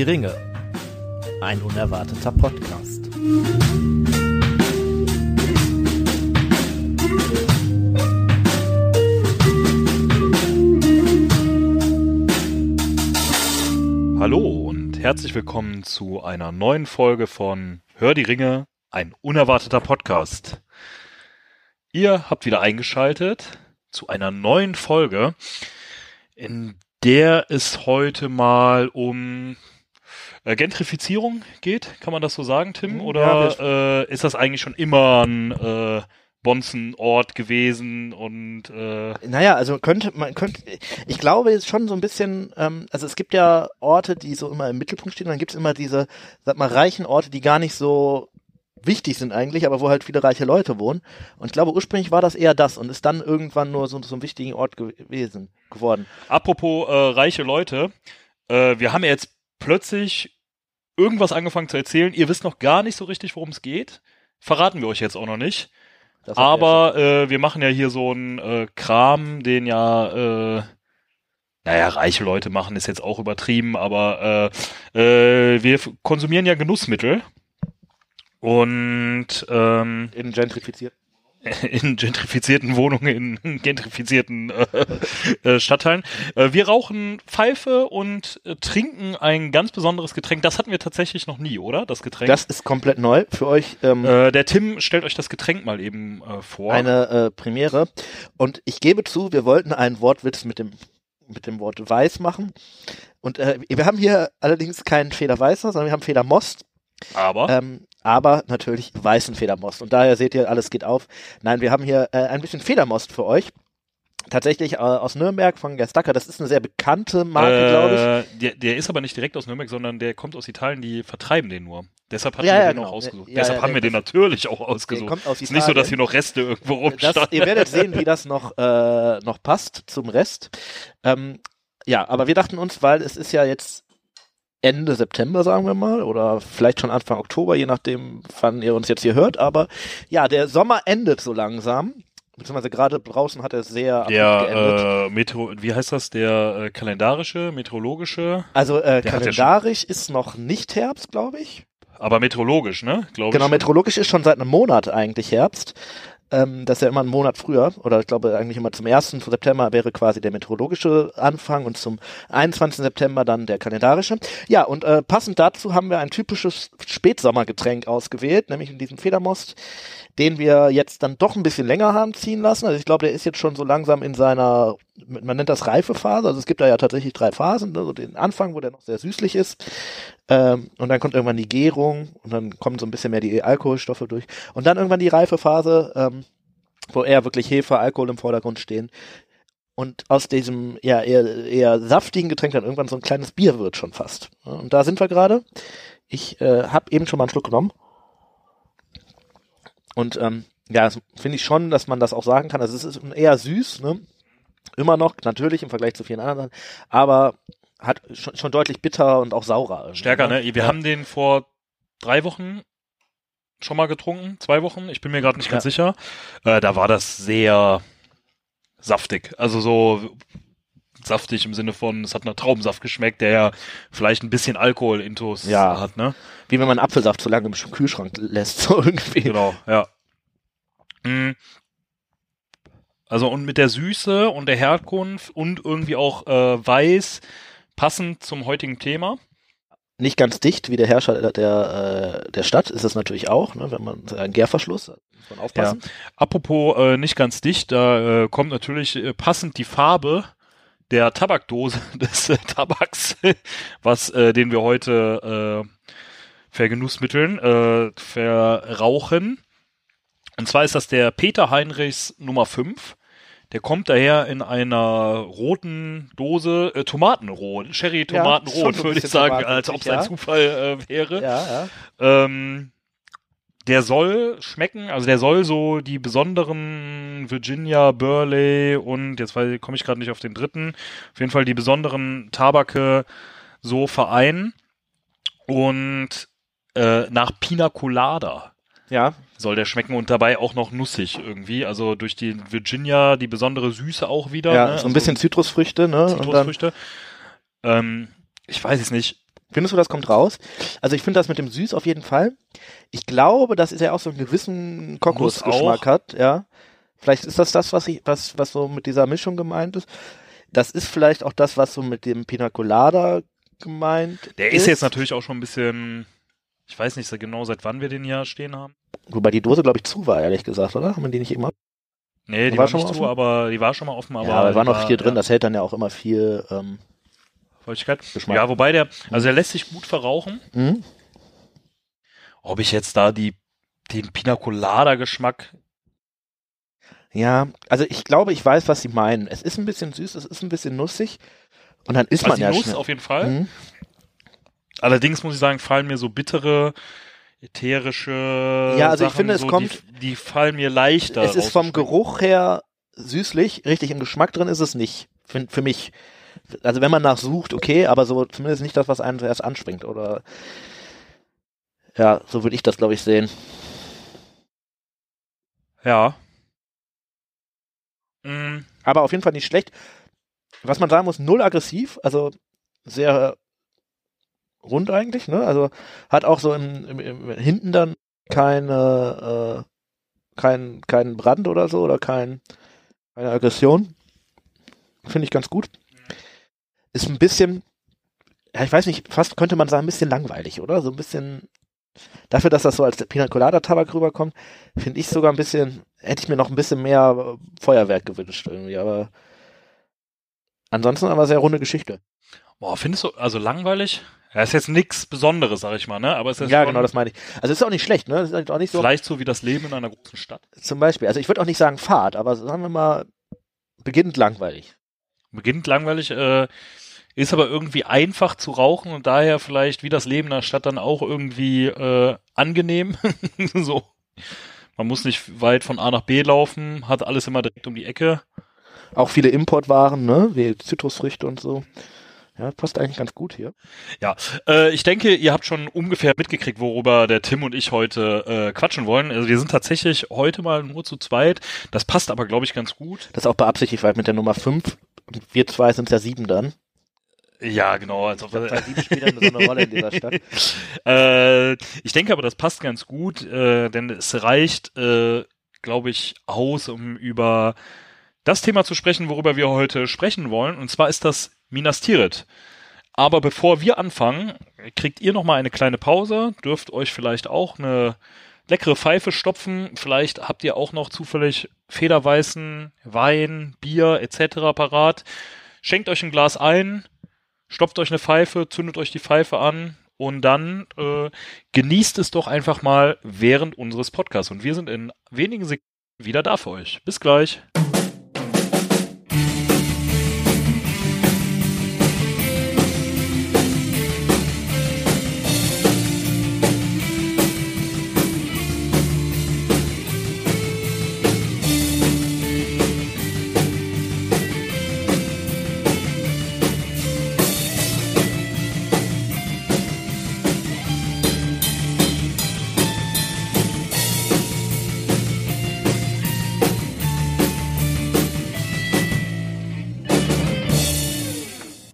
Die Ringe. Ein unerwarteter Podcast. Hallo und herzlich willkommen zu einer neuen Folge von Hör die Ringe, ein unerwarteter Podcast. Ihr habt wieder eingeschaltet zu einer neuen Folge, in der es heute mal um äh, Gentrifizierung geht. Kann man das so sagen, Tim? Mhm, Oder ja, äh, ist das eigentlich schon immer ein äh, Bonzenort gewesen und äh, Naja, also könnte man könnte, ich glaube jetzt schon so ein bisschen, ähm, also es gibt ja Orte, die so immer im Mittelpunkt stehen, dann gibt es immer diese, sag mal, reichen Orte, die gar nicht so wichtig sind eigentlich, aber wo halt viele reiche Leute wohnen. Und ich glaube, ursprünglich war das eher das und ist dann irgendwann nur so, so ein wichtiger Ort gewesen, geworden. Apropos äh, reiche Leute, äh, wir haben jetzt plötzlich irgendwas angefangen zu erzählen. Ihr wisst noch gar nicht so richtig, worum es geht. Verraten wir euch jetzt auch noch nicht. Aber äh, wir machen ja hier so einen äh, Kram, den ja, äh, naja, reiche Leute machen, ist jetzt auch übertrieben, aber äh, äh, wir konsumieren ja Genussmittel. Und ähm, in gentrifiziert. in gentrifizierten Wohnungen, in gentrifizierten äh, äh, Stadtteilen. Äh, wir rauchen Pfeife und äh, trinken ein ganz besonderes Getränk. Das hatten wir tatsächlich noch nie, oder? Das Getränk. Das ist komplett neu für euch. Ähm, äh, der Tim stellt euch das Getränk mal eben vor. eine Premiere. Und ich gebe zu, wir wollten einen Wortwitz mit dem, mit dem Wort weiß machen. Und wir haben hier allerdings keinen Federweißer, sondern wir haben Federmost. aber Ähm, aber natürlich weißen Federmost. Und daher seht ihr, alles geht auf. Nein, wir haben hier äh, ein bisschen Federmost für euch. Tatsächlich äh, aus Nürnberg von Gerstacker. Das ist eine sehr bekannte Marke, glaube ich. äh, der, der ist aber nicht direkt aus Nürnberg, sondern der kommt aus Italien, die vertreiben den nur. Deshalb hatten Ja, wir ja, den genau. auch ausgesucht. Ja, Deshalb haben wir den natürlich auch ausgesucht. kommt aus ist nicht so, dass hier noch Reste irgendwo rumstanden. ihr werdet sehen, wie das noch, äh, noch passt zum Rest. Ähm, ja, aber wir dachten uns, weil es ist ja jetzt Ende September, sagen wir mal, oder vielleicht schon Anfang Oktober, je nachdem, wann ihr uns jetzt hier hört. Aber ja, der Sommer endet so langsam. Beziehungsweise gerade draußen hat er sehr. Der äh, Metro, wie heißt das? Der äh, kalendarische, meteorologische, Also äh, ja kalendarisch ist noch nicht Herbst, glaube ich. aber meteorologisch, ne? Glaube Genau, meteorologisch ist schon seit einem Monat eigentlich Herbst. Ähm, das ist ja immer einen Monat früher, oder ich glaube eigentlich immer zum 1. September wäre quasi der meteorologische Anfang und zum 21. September dann der kalendarische. Ja, und äh, passend dazu haben wir ein typisches Spätsommergetränk ausgewählt, nämlich in diesem Federmost, den wir jetzt dann doch ein bisschen länger haben ziehen lassen. Also ich glaube, der ist jetzt schon so langsam in seiner, man nennt das Reifephase, also es gibt da ja tatsächlich drei Phasen, also den Anfang, wo der noch sehr süßlich ist, ähm, und dann kommt irgendwann die Gärung und dann kommen so ein bisschen mehr die Alkoholstoffe durch. Und dann irgendwann die Reifephase, ähm, wo eher wirklich Hefe, Alkohol im Vordergrund stehen. Und aus diesem ja, eher, eher saftigen Getränk dann irgendwann so ein kleines Bier wird schon fast. Und da sind wir gerade. Ich äh, habe eben schon mal einen Schluck genommen. Und ähm, ja, finde ich schon, dass man das auch sagen kann. Also es ist eher süß, ne? Immer noch, natürlich im Vergleich zu vielen anderen, aber hat schon, schon deutlich bitter und auch saurer. Stärker, ne? Wir Ja. haben den vor drei Wochen schon mal getrunken, zwei Wochen, ich bin mir gerade nicht ganz sicher. Äh, da war das sehr saftig. Also so saftig im Sinne von, es hat nach Traubensaft geschmeckt, der ja vielleicht ein bisschen Alkohol intus Ja. hat, ne? Wie wenn man Apfelsaft zu lange im Kühlschrank lässt, so irgendwie. Genau, ja. Mm. Also und mit der Süße und der Herkunft und irgendwie auch äh, weiß, passend zum heutigen Thema. Nicht ganz dicht wie der Herrscher der, der, äh, Stadt ist es natürlich auch, ne, wenn man ein Gärverschluss, da muss man aufpassen. Apropos äh, nicht ganz dicht, da äh, kommt natürlich äh, passend die Farbe der Tabakdose des äh, Tabaks, was äh, den wir heute äh, vergenussmitteln, äh, verrauchen. Und zwar ist das der Peter Heinrichs Nummer 5. Der kommt daher in einer roten Dose, äh, Tomatenrot, Sherry Ja, würde ich sagen, als ob es tomatenmäßig, ein ja. Zufall äh, wäre. Ja, ja. Ähm, der soll schmecken, also der soll so die besonderen Virginia, Burley und jetzt komme ich gerade nicht auf den dritten, auf jeden Fall die besonderen Tabake so vereinen und äh, nach Pina Colada Ja, soll der schmecken und dabei auch noch nussig irgendwie, also durch die Virginia die besondere Süße auch wieder. ja, ne? so ein also bisschen Zitrusfrüchte, ne? Zitrusfrüchte. Ähm, ich weiß es nicht. Findest du, das kommt raus? Also ich finde das mit dem Süß auf jeden Fall. Ich glaube, dass es ja auch so einen gewissen Kokosgeschmack hat, ja. Vielleicht ist das das, was ich, was, was so mit dieser Mischung gemeint ist. Das ist vielleicht auch das, was so mit dem Pina Colada gemeint Der ist jetzt natürlich auch schon ein bisschen, ich weiß nicht so genau, seit wann wir den hier stehen haben. Wobei die Dose, glaube ich, zu war, ehrlich gesagt, oder? Haben wir die nicht immer? Nee, die War war, schon nicht zu, offen? aber die war schon mal offen, aber. ja, da war noch viel drin, ja, das hält dann ja auch immer viel, ähm, Feuchtigkeit. Geschmack. Ja, wobei der, also der lässt sich gut verrauchen. hm? Ob ich jetzt da die, den Pina Colada Geschmack, Ja, also ich glaube, ich weiß, was sie meinen. Es ist ein bisschen süß, es ist ein bisschen nussig. Und dann isst also man die ja Nuss schnell. auf jeden Fall. Mhm. Allerdings muss ich sagen, fallen mir so bittere, ätherische Ja, also ich Sachen, finde, es so, kommt- die, die fallen mir leichter. Es ist vom. Geruch her süßlich, richtig im Geschmack drin ist es nicht. Für, für mich. Also wenn man nachsucht, okay, aber so zumindest nicht das, was einen zuerst anspringt. Oder ja, so würde ich das, glaube ich, sehen. Ja. Mm, Aber auf jeden Fall nicht schlecht. Was man sagen muss, null aggressiv, also sehr rund eigentlich, ne? Also hat auch so im, im, im hinten dann keine, äh, kein, keinen Brand oder so oder kein, keine Aggression. Finde ich ganz gut. Ist ein bisschen, ja, ich weiß nicht, fast könnte man sagen, ein bisschen langweilig, oder? So ein bisschen, dafür, dass das so als Pina Colada Tabak rüberkommt, finde ich sogar ein bisschen, hätte ich mir noch ein bisschen mehr äh, Feuerwerk gewünscht irgendwie, aber ansonsten aber sehr runde Geschichte. boah, findest du, also langweilig? Ja, ist jetzt nichts Besonderes, sag ich mal, ne? Aber es ist ja, genau, das meine ich. Also ist auch nicht schlecht, ne? Das ist auch nicht so, vielleicht so wie das Leben in einer großen Stadt. zum Beispiel, also ich würde auch nicht sagen Fahrt, aber sagen wir mal, beginnend langweilig. Beginnt langweilig, äh, ist aber irgendwie einfach zu rauchen und daher vielleicht wie das Leben in der Stadt dann auch irgendwie äh, angenehm. so. Man muss nicht weit von A nach B laufen, hat alles immer direkt um die Ecke. Auch viele Importwaren, ne? Wie Zitrusfrüchte und so. Ja, passt eigentlich ganz gut hier. Äh, ich denke, ihr habt schon ungefähr mitgekriegt, worüber der Tim und ich heute äh, quatschen wollen. Also wir sind tatsächlich heute mal nur zu zweit. Das passt aber, glaube ich, ganz gut. Das ist auch beabsichtigt, weil mit der Nummer 5, wir zwei sind ja sieben dann. Ja, genau. Also, Weil sieben spielt dann so eine Rolle in dieser Stadt. äh, ich denke aber, das passt ganz gut, äh, denn es reicht, äh, glaube ich, aus, um über das Thema zu sprechen, worüber wir heute sprechen wollen. Und zwar ist das Minas Tirith. Aber bevor wir anfangen, kriegt ihr noch mal eine kleine Pause, dürft euch vielleicht auch eine leckere Pfeife stopfen. Vielleicht habt ihr auch noch zufällig federweißen Wein, Bier etc. parat. Schenkt euch ein Glas ein, stopft euch eine Pfeife, zündet euch die Pfeife an und dann äh, genießt es doch einfach mal während unseres Podcasts. Und wir sind in wenigen Sekunden wieder da für euch. Bis gleich.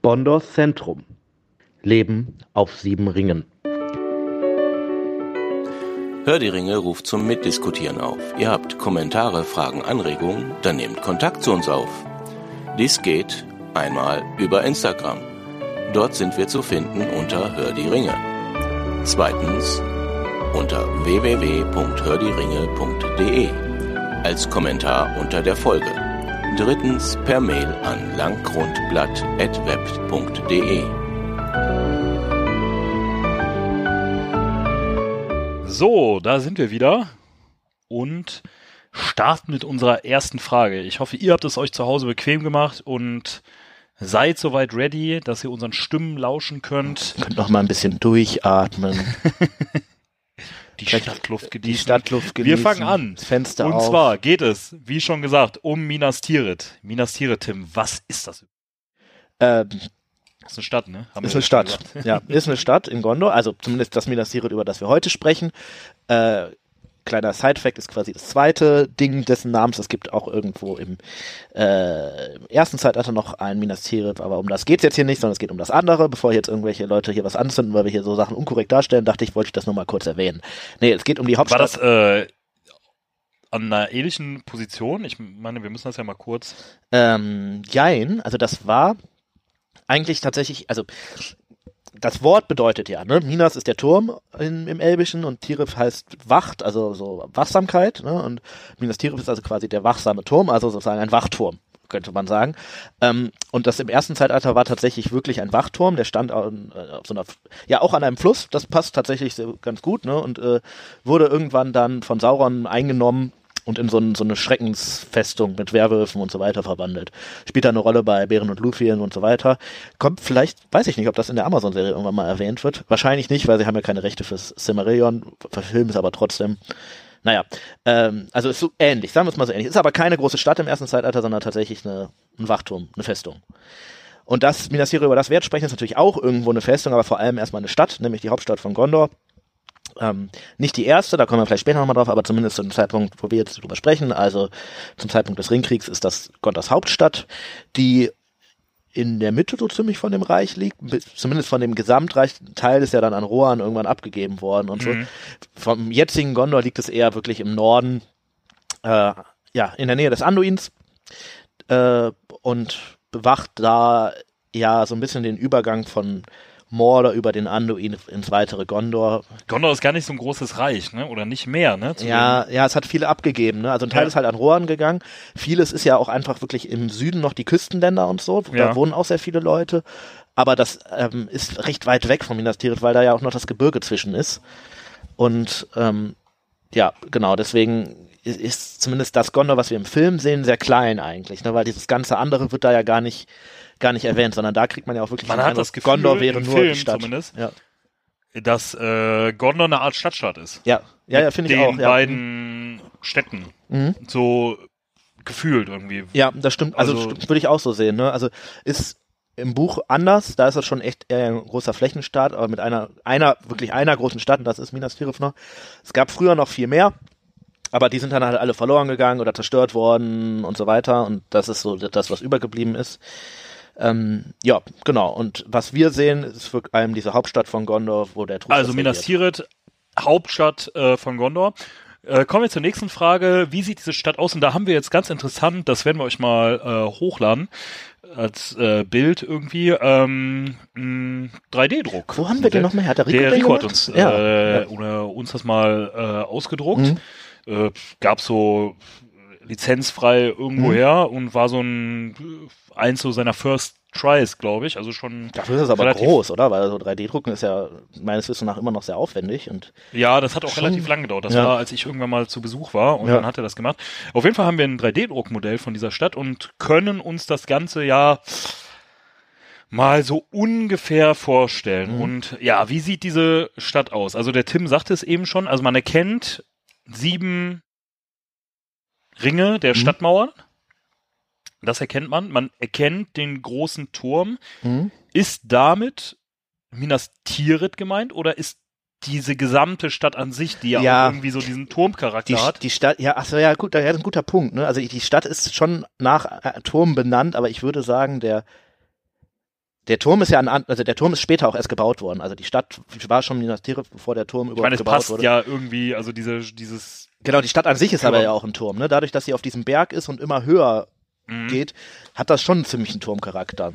Bondors Zentrum. Leben auf sieben Ringen. Hör die Ringe ruft zum Mitdiskutieren auf. Ihr habt Kommentare, Fragen, Anregungen, dann nehmt Kontakt zu uns auf. Dies geht einmal über Instagram. Dort sind wir zu finden unter Hör die Ringe. Zweitens unter www.hördieringe.de als Kommentar unter der Folge. Drittens per Mail an langgrundblatt.web.de. So, da sind wir wieder und starten mit unserer ersten Frage. Ich hoffe, ihr habt es euch zu Hause bequem gemacht und seid soweit ready, dass ihr unseren Stimmen lauschen könnt. Könnt noch mal ein bisschen durchatmen, Die Stadtluft die genießen. Stadtluft Wir genießen. fangen an. Das Fenster Und auf. zwar geht es, wie schon gesagt, um Minas Tirith. Minas Tirith, Tim, was ist das? ähm, Das ist eine Stadt, ne? Haben ist wir eine Stadt. gesagt. Ja, ist eine Stadt in Gondor, also zumindest das Minas Tirith, über das wir heute sprechen. Äh, kleiner Side-Fact ist quasi das zweite Ding dessen Namens. Es gibt auch irgendwo im, äh, im ersten Zeitalter noch ein Minas Tirith, aber um das geht's jetzt hier nicht, sondern es geht um das andere. Bevor jetzt irgendwelche Leute hier was anzünden, weil wir hier so Sachen unkorrekt darstellen, dachte ich, wollte ich das nur mal kurz erwähnen. Nee, es geht um die Hauptstadt. War das äh, an einer ähnlichen Position? Ich meine, wir müssen das ja mal kurz. Ähm, jein, also das war eigentlich tatsächlich, also das Wort bedeutet ja, ne? Minas ist der Turm in, im Elbischen und Tirith heißt Wacht, also so Wachsamkeit, ne? Und Minas Tirith ist also quasi der wachsame Turm, also sozusagen ein Wachturm, könnte man sagen. Ähm, und das im ersten Zeitalter war tatsächlich wirklich ein Wachturm, der stand auf, äh, auf so einer, ja auch an einem Fluss, das passt tatsächlich ganz gut, ne? Und äh, wurde irgendwann dann von Sauron eingenommen und in so, ein, so eine Schreckensfestung mit Werwölfen und so weiter verwandelt. Spielt da eine Rolle bei Bären und Lufien und so weiter. Kommt vielleicht, weiß ich nicht, ob das in der Amazon-Serie irgendwann mal erwähnt wird. Wahrscheinlich nicht, weil sie haben ja keine Rechte fürs Silmarillion, verfilmen es aber trotzdem. Naja, ähm, also ist so ähnlich, sagen wir es mal so ähnlich. Ist aber keine große Stadt im ersten Zeitalter, sondern tatsächlich eine, ein Wachturm, eine Festung. Und das Minas Tirith, über das jetzt sprechen, ist natürlich auch irgendwo eine Festung, aber vor allem erstmal eine Stadt, nämlich die Hauptstadt von Gondor. Ähm, nicht die erste, da kommen wir vielleicht später nochmal drauf, aber zumindest zum Zeitpunkt, wo wir jetzt drüber sprechen, also zum Zeitpunkt des Ringkriegs ist das Gondors Hauptstadt, die in der Mitte so ziemlich von dem Reich liegt, zumindest von dem Gesamtreich, Teil ist ja dann an Rohan irgendwann abgegeben worden und Mhm. so. Vom jetzigen Gondor liegt es eher wirklich im Norden, äh, ja, in der Nähe des Anduins äh, und bewacht da ja so ein bisschen den Übergang von Mordor über den Anduin ins weitere Gondor. Gondor ist gar nicht so ein großes Reich, ne? Oder nicht mehr, ne? Zu Ja, ja, es hat viele abgegeben, ne? Also ein Teil Ja. ist halt an Rohan gegangen. Vieles ist ja auch einfach wirklich im Süden noch die Küstenländer und so. Da Ja. wohnen auch sehr viele Leute. Aber das ähm, ist recht weit weg von Minas Tirith, weil da ja auch noch das Gebirge zwischen ist. Und ähm, ja, genau, deswegen ist, ist zumindest das Gondor, was wir im Film sehen, sehr klein eigentlich, ne? Weil dieses ganze andere wird da ja gar nicht gar nicht erwähnt, sondern da kriegt man ja auch wirklich Man den hat Eindruck, das Gefühl, Gondor wäre nur Film die Stadt. zumindest, Ja, dass äh, Gondor eine Art Stadtstaat ist. ja, ja, ja finde ich den auch. Ja. beiden Städten. Mhm. So gefühlt irgendwie. Ja, das stimmt. Also, Also- würde ich auch so sehen. Ne? Also ist im Buch anders. Da ist das schon echt eher ein großer Flächenstaat, aber mit einer, einer, wirklich einer großen Stadt, und das ist Minas Tirith noch. Es gab früher noch viel mehr, aber die sind dann halt alle verloren gegangen oder zerstört worden und so weiter. Und das ist so das, was übergeblieben ist. Ähm, ja, genau. Und was wir sehen, ist vor allem diese Hauptstadt von Gondor, wo der Truchsess Also Minas. Tirith, Hauptstadt äh, von Gondor. Äh, kommen wir zur nächsten Frage. Wie sieht diese Stadt aus? Und da haben wir jetzt ganz interessant, das werden wir euch mal äh, hochladen als äh, Bild irgendwie, ähm, mh, 3D-Druck. Wo haben wir den nochmal her? Der Rico, Der Rico hat uns, ja. äh, ja. oder uns das mal äh, ausgedruckt. Mhm. Äh, gab so lizenzfrei irgendwo Mhm. her und war so ein eins so seiner First Tries, glaube ich. Also schon. Dafür ist es aber groß, oder? Weil so 3D-Drucken ist ja meines Wissens nach immer noch sehr aufwendig und Ja, das hat auch Schon- relativ lang gedauert. Das Ja. war, als ich irgendwann mal zu Besuch war und Ja. dann hat er das gemacht. Auf jeden Fall haben wir ein 3D-Druckmodell von dieser Stadt und können uns das Ganze ja mal so ungefähr vorstellen. Mhm. Und ja, wie sieht diese Stadt aus? Also der Tim sagte es eben schon, also man erkennt sieben Ringe der Mhm. Stadtmauern. Das erkennt man. Man erkennt den großen Turm. Mhm. Ist damit Minas Tirith gemeint oder ist diese gesamte Stadt an sich, die ja, Ja. irgendwie so diesen Turmcharakter Die, hat? die Stadt, ja, ach so, ja, gut, das ist ein guter Punkt, ne? Also die Stadt ist schon nach äh, Turm benannt, aber ich würde sagen, der der Turm ist ja an, also der Turm ist später auch erst gebaut worden. Also die Stadt war schon Minas Tirith, bevor der Turm ich überhaupt meine, es gebaut passt wurde. ja irgendwie, also diese, dieses Genau, die Stadt an sich ist aber Ja. auch ein Turm, ne? Dadurch, dass sie auf diesem Berg ist und immer höher mh, geht, hat das schon einen ziemlichen Turmcharakter.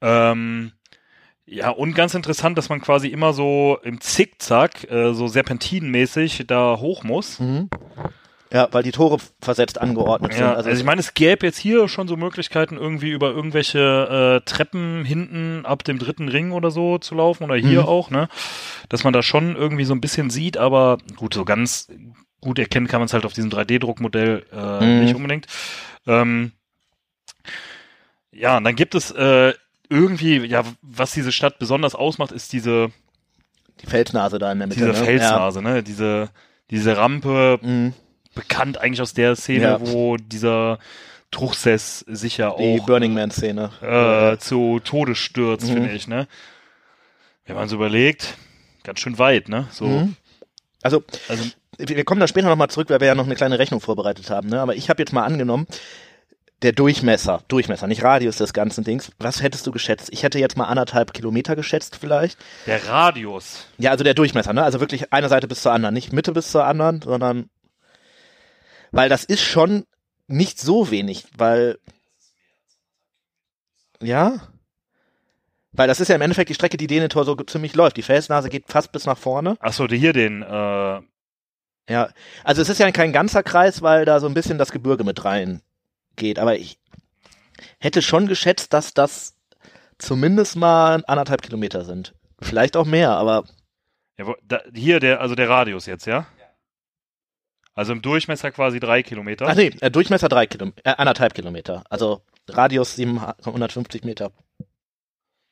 ähm, ja, und ganz interessant, dass man quasi immer so im Zickzack, äh, so serpentinenmäßig da hoch muss. Ja, weil die Tore versetzt angeordnet Ja, sind. also, ich meine, es gäbe jetzt hier schon so Möglichkeiten, irgendwie über irgendwelche äh, Treppen hinten ab dem dritten Ring oder so zu laufen oder hier Mhm. auch, ne? Dass man da schon irgendwie so ein bisschen sieht, aber gut, so ganz gut erkennen kann man es halt auf diesem 3D-Druckmodell äh, Mhm. nicht unbedingt. Ähm, ja, und dann gibt es äh, irgendwie, ja, was diese Stadt besonders ausmacht, ist diese, die Felsnase da in der Mitte. diese ne? Felsnase, ne? Diese, diese Rampe, Ja. Mhm. Bekannt eigentlich aus der Szene, Ja. wo dieser Truchsess sich ja Die auch Burning Man-Szene. äh, zu Tode stürzt, Mhm. finde ich, ne? Wenn man so überlegt, ganz schön weit, ne? So Mhm. Also, Also, wir wir kommen da später nochmal zurück, weil wir ja noch eine kleine Rechnung vorbereitet haben. Ne? Aber ich habe jetzt mal angenommen, der Durchmesser, Durchmesser, nicht Radius des ganzen Dings. Was hättest du geschätzt? Ich hätte jetzt mal anderthalb Kilometer geschätzt vielleicht. der Radius. Ja, also der Durchmesser, ne? Also wirklich eine Seite bis zur anderen, nicht Mitte bis zur anderen, sondern weil das ist schon nicht so wenig, weil ja, weil das ist ja im Endeffekt die Strecke, die Denethor so ziemlich läuft. Die Felsnase geht fast bis nach vorne. Achso, hier den, äh, Ja, also es ist ja kein ganzer Kreis, weil da so ein bisschen das Gebirge mit rein geht. Aber ich hätte schon geschätzt, dass das zumindest mal anderthalb Kilometer sind. Vielleicht auch mehr, aber ja, wo- da, hier der, also der Radius jetzt, ja? Also im Durchmesser quasi drei Kilometer. ach nee, äh, Durchmesser drei Kilometer, äh, anderthalb Kilometer. Also Radius 750 Meter.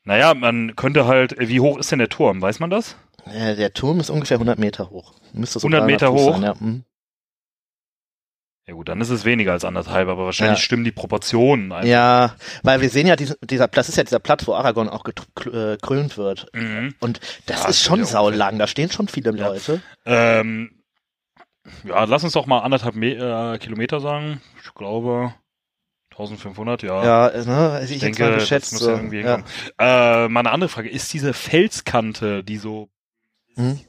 Naja, man könnte halt, äh, wie hoch ist denn der Turm? Weiß man das? Äh, der Turm ist ungefähr 100 Meter hoch. Müsste so 100 Meter 300 Fuß hoch? Sein, ja. mhm. Ja gut, dann ist es weniger als anderthalb, aber wahrscheinlich Ja. stimmen die Proportionen einfach. ja, weil wir sehen ja, diesen, dieser Platz ist ja dieser Platz, wo Aragorn auch gekrönt wird. Mhm. Und das Ja, ist das schon saulang, da stehen schon viele Ja. Leute. Ähm, ja, lass uns doch mal anderthalb Me äh, Kilometer sagen. Ich glaube 1500, ja. Ja, äh, ne, also ich, ich denke, geschätzt. das muss so, ja irgendwie ja. Äh, mal eine andere Frage. Ist diese Felskante, die so, Hm?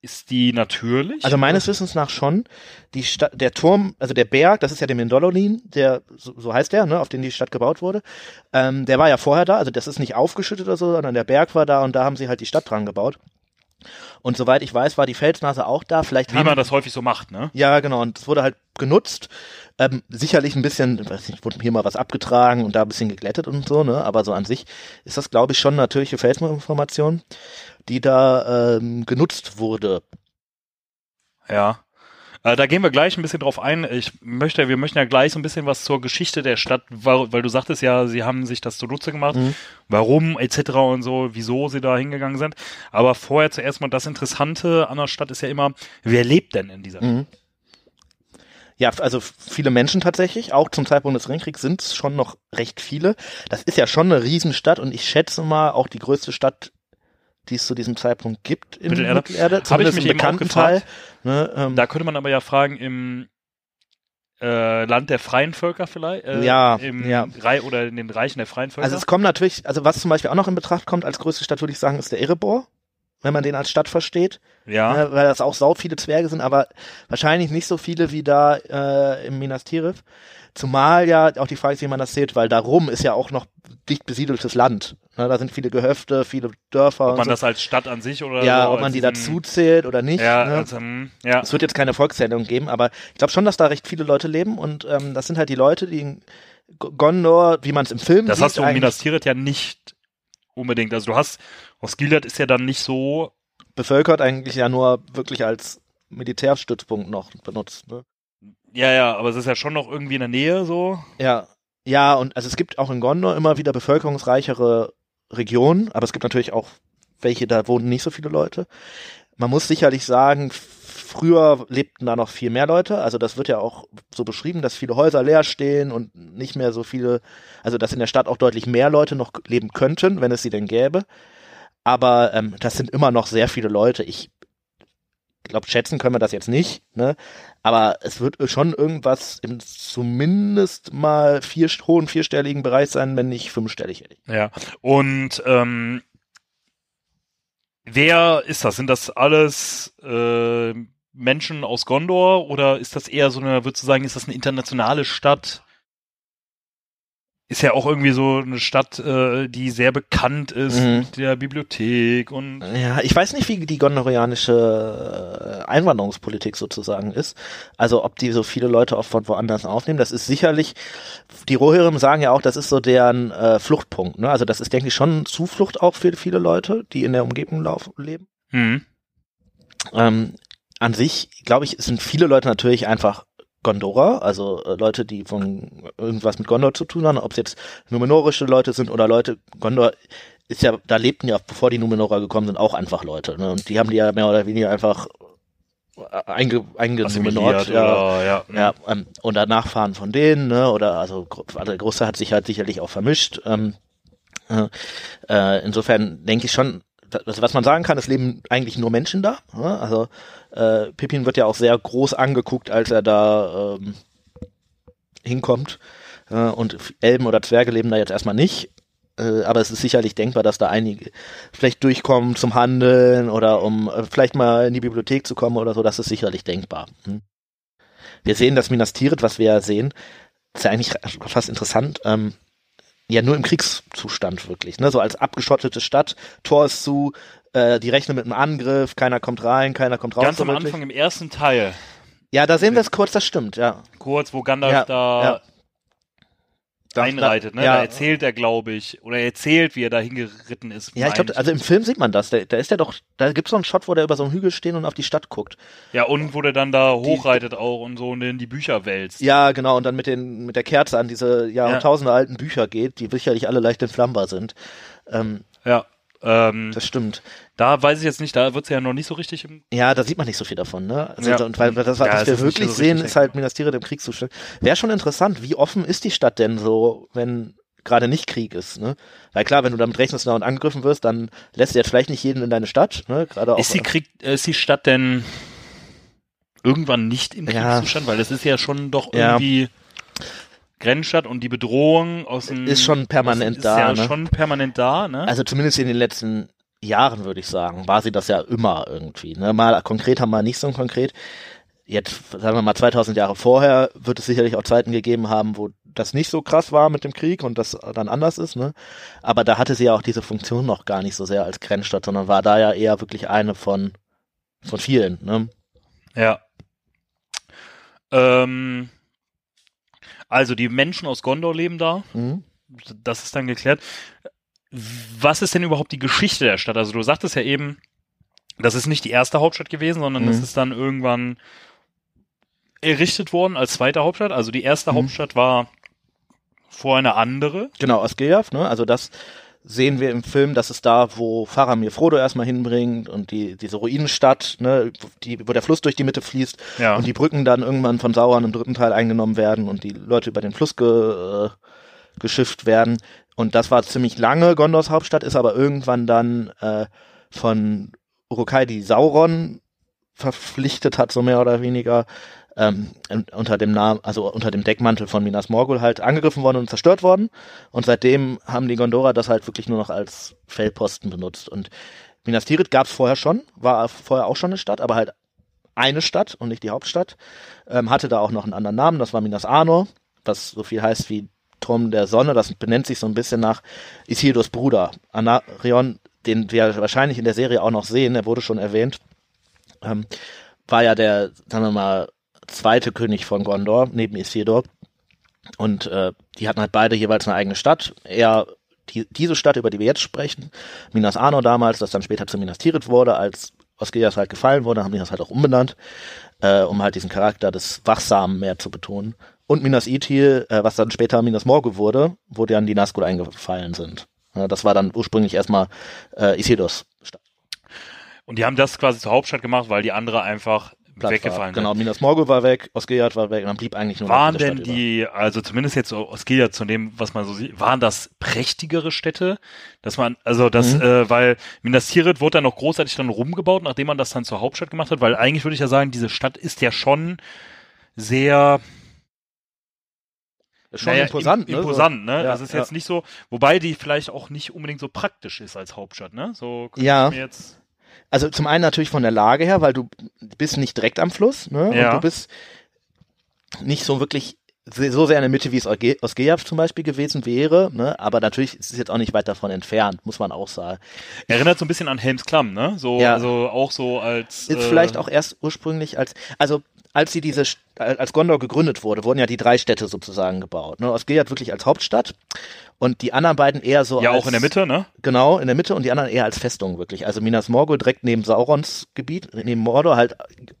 ist die natürlich? Also meines Wissens nach schon. Die Stadt, der Turm, also der Berg, das ist ja der Mindololin, der, so, so heißt der, ne, auf den die Stadt gebaut wurde. Ähm, der war ja vorher da, also das ist nicht aufgeschüttet oder so, sondern der Berg war da und da haben sie halt die Stadt dran gebaut. Und soweit ich weiß, war die Felsnase auch da. Vielleicht wie haben, man das häufig so macht, ne? Ja, genau. Und es wurde halt genutzt. Ähm, sicherlich ein bisschen, weiß nicht, wurde hier mal was abgetragen und da ein bisschen geglättet und so, ne? Aber so an sich ist das, glaube ich, schon natürliche Felsformation, die da ähm, genutzt wurde. Ja. Äh, da gehen wir gleich ein bisschen drauf ein. Ich möchte, wir möchten ja gleich so ein bisschen was zur Geschichte der Stadt, weil, weil du sagtest ja, sie haben sich das zunutze gemacht, Mhm. warum etc. und so, wieso sie da hingegangen sind. Aber vorher zuerst mal das Interessante an der Stadt ist ja immer, wer lebt denn in dieser Stadt? Mhm. Ja, also viele Menschen tatsächlich, auch zum Zeitpunkt des Ringkriegs sind es schon noch recht viele. Das ist ja schon eine Riesenstadt und ich schätze mal auch die größte Stadt, die es zu diesem Zeitpunkt gibt in Mittelerde? Mittelerde. Hab ich zumindest mich im bekannten Teil. Ne, ähm, Da könnte man aber ja fragen, im äh, Land der freien Völker vielleicht? Äh, Ja, im ja. Rei oder in den Reichen der freien Völker? Also es kommt natürlich, also was zum Beispiel auch noch in Betracht kommt als größte Stadt, würde ich sagen, ist der Erebor, wenn man den als Stadt versteht, ja. ne, weil das auch sau viele Zwerge sind, aber wahrscheinlich nicht so viele wie da äh, im Minas Tirith. Zumal ja auch die Frage ist, wie man das sieht, weil darum ist ja auch noch dicht besiedeltes Land. Ne, da sind viele Gehöfte, viele Dörfer Ob man so. das als Stadt an sich oder ja, so ob man die dazu zählt oder nicht. Ja, ne? also, hm, ja. Es wird jetzt keine Volkszählung geben, aber ich glaube schon, dass da recht viele Leute leben und ähm, das sind halt die Leute, die in Gondor, wie man es im Film Das sieht, hast du in eigentlich Minas Tirith ja nicht unbedingt. Also du hast, Osgiliath ist ja dann nicht so, bevölkert eigentlich ja nur wirklich als Militärstützpunkt noch benutzt. Ne? ja, ja, aber es ist ja schon noch irgendwie in der Nähe so. Ja, ja, und also es gibt auch in Gondor immer wieder bevölkerungsreichere Regionen, aber es gibt natürlich auch welche, da wohnen nicht so viele Leute. Man muss sicherlich sagen, früher lebten da noch viel mehr Leute. Also das wird ja auch so beschrieben, dass viele Häuser leer stehen und nicht mehr so viele, also dass in der Stadt auch deutlich mehr Leute noch leben könnten, wenn es sie denn gäbe. Aber ähm, das sind immer noch sehr viele Leute. Ich glaube, schätzen können wir das jetzt nicht, ne? Aber es wird schon irgendwas im zumindest mal vier, hohen vierstelligen Bereich sein, wenn nicht fünfstellig. Ja. Und ähm, wer ist das? Sind das alles äh, Menschen aus Gondor oder ist das eher so eine, würdest du sagen, ist das eine internationale Stadt? Ist ja auch irgendwie so eine Stadt, äh, die sehr bekannt ist Mhm. mit der Bibliothek und Ja, ich weiß nicht, wie die gondorianische äh, Einwanderungspolitik sozusagen ist. Also ob die so viele Leute auch von woanders aufnehmen. Das ist sicherlich, die Rohirrim sagen ja auch, das ist so deren äh, Fluchtpunkt. Ne? Also das ist, denke ich, schon Zuflucht auch für viele Leute, die in der Umgebung laufen, leben. hm. Ähm, an sich, glaube ich, sind viele Leute natürlich einfach Gondorer, also äh, Leute, die von irgendwas mit Gondor zu tun haben, ob es jetzt numenorische Leute sind oder Leute, Gondor ist ja, da lebten ja, bevor die Numenorer gekommen sind, auch einfach Leute, ne? Und die haben die ja mehr oder weniger einfach äh, einge, eingenumenort, assimiliert ja. ja. Ja, ähm, oder Nachfahren von denen, ne? Oder also gro- der Großteil hat sich halt sicherlich auch vermischt. Ähm, äh, äh, insofern denke ich schon, also was man sagen kann, es leben eigentlich nur Menschen da. Also äh, Pippin wird ja auch sehr groß angeguckt, als er da ähm, hinkommt. Äh, und Elben oder Zwerge leben da jetzt erstmal nicht. Äh, aber es ist sicherlich denkbar, dass da einige vielleicht durchkommen zum Handeln oder um äh, vielleicht mal in die Bibliothek zu kommen oder so. Das ist sicherlich denkbar. Hm. Wir sehen das Minas Tirith, was wir ja sehen, ist ja eigentlich fast interessant. Ähm, ja, nur im Kriegszustand wirklich, ne? So als abgeschottete Stadt, Tor ist zu, äh, die rechnen mit einem Angriff, keiner kommt rein, keiner kommt raus. Ganz am wirklich. Anfang im ersten Teil, Ja, da sehen wir es kurz, das stimmt, ja. kurz, wo Gandalf Ja, da ja. Einreitet, ne? ja. Da erzählt er, glaube ich, oder er erzählt, wie er da hingeritten ist. Ja, ich glaube, also im Film sieht man das. Da, da ist er doch, da gibt's so einen Shot, wo der über so einen Hügel steht und auf die Stadt guckt. Ja, und wo der dann da hochreitet auch und so und in die Bücher wälzt. Ja, genau, und dann mit den, mit der Kerze an diese Jahrtausende alten Bücher geht, die sicherlich alle leicht entflammbar sind. Ähm, Ja. Ähm, das stimmt. da weiß ich jetzt nicht, da wird's ja noch nicht so richtig im Ja, da sieht man nicht so viel davon, ne? Also, Ja. und weil, das, Ja, was es wir wirklich so sehen, ist halt Minas Tirith im Kriegszustand. Wäre schon interessant, wie offen ist die Stadt denn so, wenn gerade nicht Krieg ist, ne? Weil klar, wenn du damit rechnest und angegriffen wirst, dann lässt du jetzt vielleicht nicht jeden in deine Stadt, ne? Gerade auch. Ist die, Krieg, ist die Stadt denn irgendwann nicht im Ja. Kriegszustand? Weil das ist ja schon doch Ja. irgendwie Grenzstadt und die Bedrohung aus dem Ist schon permanent ist da, ja ne? schon permanent da, ne? Also zumindest in den letzten Jahren würde ich sagen, war sie das ja immer irgendwie. Ne? Mal konkret, mal nicht so konkret. Jetzt, sagen wir mal, 2000 Jahre vorher wird es sicherlich auch Zeiten gegeben haben, wo das nicht so krass war mit dem Krieg und das dann anders ist. Ne? Aber da hatte sie ja auch diese Funktion noch gar nicht so sehr als Grenzstadt, sondern war da ja eher wirklich eine von, von vielen. Ne? Ja. Ähm, also die Menschen aus Gondor leben da. Mhm. Das ist dann geklärt. Was ist denn überhaupt die Geschichte der Stadt? Also du sagtest ja eben, das ist nicht die erste Hauptstadt gewesen, sondern Mhm. das ist dann irgendwann errichtet worden als zweite Hauptstadt. Also die erste Mhm. Hauptstadt war vorher eine andere. Genau, Osgiliath, ne? Also das sehen wir im Film, dass es da, wo Faramir Frodo erstmal hinbringt und die, diese Ruinenstadt, ne, die, wo der Fluss durch die Mitte fließt Ja. und die Brücken dann irgendwann von Sauron im dritten Teil eingenommen werden und die Leute über den Fluss ge, äh, geschifft werden. Und das war ziemlich lange Gondors Hauptstadt, ist aber irgendwann dann äh, von Urukai, die Sauron verpflichtet hat, so mehr oder weniger, ähm, un- unter dem Namen, also unter dem Deckmantel von Minas Morgul halt angegriffen worden und zerstört worden. Und seitdem haben die Gondorer das halt wirklich nur noch als Feldposten benutzt. Und Minas Tirith gab es vorher schon, war vorher auch schon eine Stadt, aber halt eine Stadt und nicht die Hauptstadt. Ähm, hatte da auch noch einen anderen Namen, das war Minas Anor, was so viel heißt wie Turm der Sonne. Das benennt sich so ein bisschen nach Isildurs Bruder. Anarion, den wir wahrscheinlich in der Serie auch noch sehen, er wurde schon erwähnt, ähm, war ja der, sagen wir mal, zweite König von Gondor, neben Isildur. Und äh, die hatten halt beide jeweils eine eigene Stadt. Er, die, diese Stadt, über die wir jetzt sprechen, Minas Anor damals, das dann später zu Minas Tirith wurde, als Osgiliath halt gefallen wurde, haben die das halt auch umbenannt, äh, um halt diesen Charakter des Wachsamen mehr zu betonen. Und Minas Ithil, äh, was dann später Minas Morgul wurde, wo dann die Nazgul eingefallen sind. Ja, das war dann ursprünglich erstmal äh, Isildurs Stadt. Und die haben das quasi zur Hauptstadt gemacht, weil die andere einfach Platt weggefallen war. Genau. Minas Morgul war weg, Osgiliath war weg und dann blieb eigentlich nur Waren denn Stadt über. die, also zumindest jetzt Gilead zu dem, was man so sieht, waren das prächtigere Städte? Dass man, also das, Mhm. äh, weil Minas Tirith wurde dann noch großartig dann rumgebaut, nachdem man das dann zur Hauptstadt gemacht hat, weil eigentlich würde ich ja sagen, diese Stadt ist ja schon sehr schon naja, imposant, im, ne? imposant, ne? Ja, das ist jetzt ja. nicht so, wobei die vielleicht auch nicht unbedingt so praktisch ist als Hauptstadt, ne? So Ja. ich mir jetzt Also zum einen natürlich von der Lage her, weil du bist nicht direkt am Fluss, ne? Ja. Und du bist nicht so wirklich so sehr in der Mitte, wie es Osge- Osgiliath zum Beispiel gewesen wäre, ne? Aber natürlich ist es jetzt auch nicht weit davon entfernt, muss man auch sagen. erinnert so ein bisschen an Helms Klamm, ne? So, Ja. also auch so als Ist äh, vielleicht auch erst ursprünglich als, also als sie diese, als Gondor gegründet wurde, wurden ja die drei Städte sozusagen gebaut. Ne? Osgiliath wirklich als Hauptstadt und die anderen beiden eher so ja als, auch in der Mitte, ne? Genau, in der Mitte und die anderen eher als Festung wirklich. Also Minas Morgul direkt neben Saurons Gebiet, neben Mordor halt,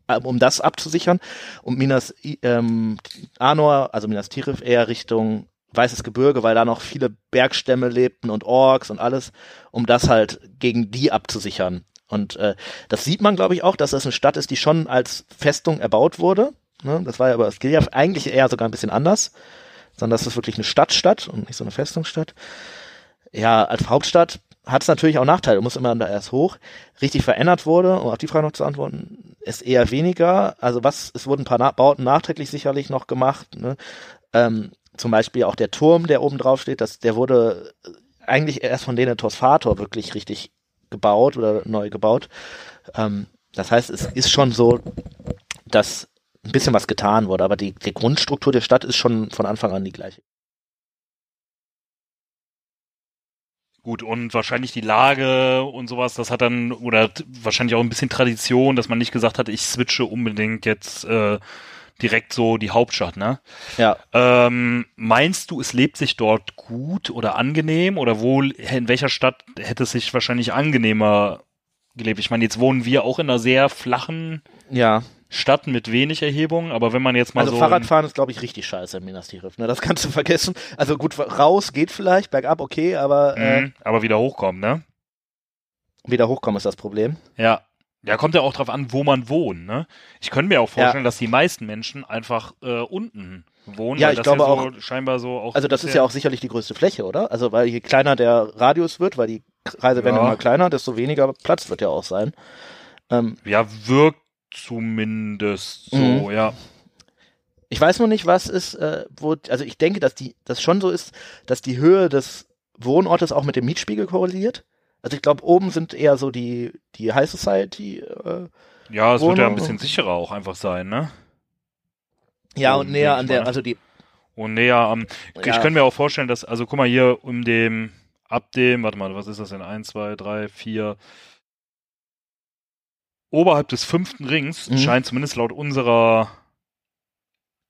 äh, um das abzusichern. Und Minas ähm, Anor, also Minas Tirith eher Richtung Weißes Gebirge, weil da noch viele Bergstämme lebten und Orks und alles, um das halt gegen die abzusichern. Und äh, das sieht man, glaube ich, auch, dass das eine Stadt ist, die schon als Festung erbaut wurde. Ne? Das war ja aber Skilliaf eigentlich eher sogar ein bisschen anders, sondern das ist wirklich eine Stadtstadt und nicht so eine Festungsstadt ja, als Hauptstadt hat es natürlich auch Nachteile. Du musst immer da erst hoch. Richtig verändert wurde, um auf die Frage noch zu antworten, ist eher weniger. Also was, es wurden ein paar Na Bauten nachträglich sicherlich noch gemacht. Ne? Ähm, zum Beispiel auch der Turm, der oben drauf steht, das, der wurde eigentlich erst von denen Tosfator wirklich richtig gebaut oder neu gebaut. Ähm, das heißt, es ist schon so, dass ein bisschen was getan wurde, aber die, die Grundstruktur der Stadt ist schon von Anfang an die gleiche. Gut, und wahrscheinlich die Lage und sowas, das hat dann, oder wahrscheinlich auch ein bisschen Tradition, dass man nicht gesagt hat, ich switche unbedingt jetzt äh, direkt so die Hauptstadt, ne? Ja. Ähm, meinst du, es lebt sich dort gut oder angenehm? Oder wo, in welcher Stadt hätte es sich wahrscheinlich angenehmer gelebt? Ich meine, jetzt wohnen wir auch in einer sehr flachen Ja. Stadt mit wenig Erhebung, aber wenn man jetzt mal Also so. Fahrradfahren ist, glaube ich, richtig scheiße in Minas Tirith. Ne? Das kannst du vergessen. Also gut, raus geht vielleicht, bergab okay, aber äh, Mhm, aber wieder hochkommen, ne? wieder hochkommen ist das Problem. Ja. Ja, kommt ja auch drauf an, wo man wohnt, ne? Ich könnte mir auch vorstellen, dass die meisten Menschen einfach äh, unten wohnen. Ja, ich glaube ja so auch- scheinbar so auch. Also das ist ja auch sicherlich die größte Fläche, oder? Also weil je kleiner der Radius wird, weil die Kreise werden Ja. immer kleiner, desto weniger Platz wird ja auch sein. Ähm, Ja, wirkt zumindest so, Mhm. ja. ich weiß nur nicht, was ist, äh, wo, also ich denke, dass die, das schon so ist, dass die Höhe des Wohnortes auch mit dem Mietspiegel korreliert. Also ich glaube, oben sind eher so die, die High Society, äh, Ja, es wird ja ein bisschen sicherer auch einfach sein, ne? ja, So, und näher an der, also die, Und näher am. Ich Ja. könnte mir auch vorstellen, dass, also guck mal hier um dem, ab dem, warte mal, was ist das denn? Eins, zwei, drei, vier. Oberhalb des fünften Rings Mhm. scheint zumindest laut unserer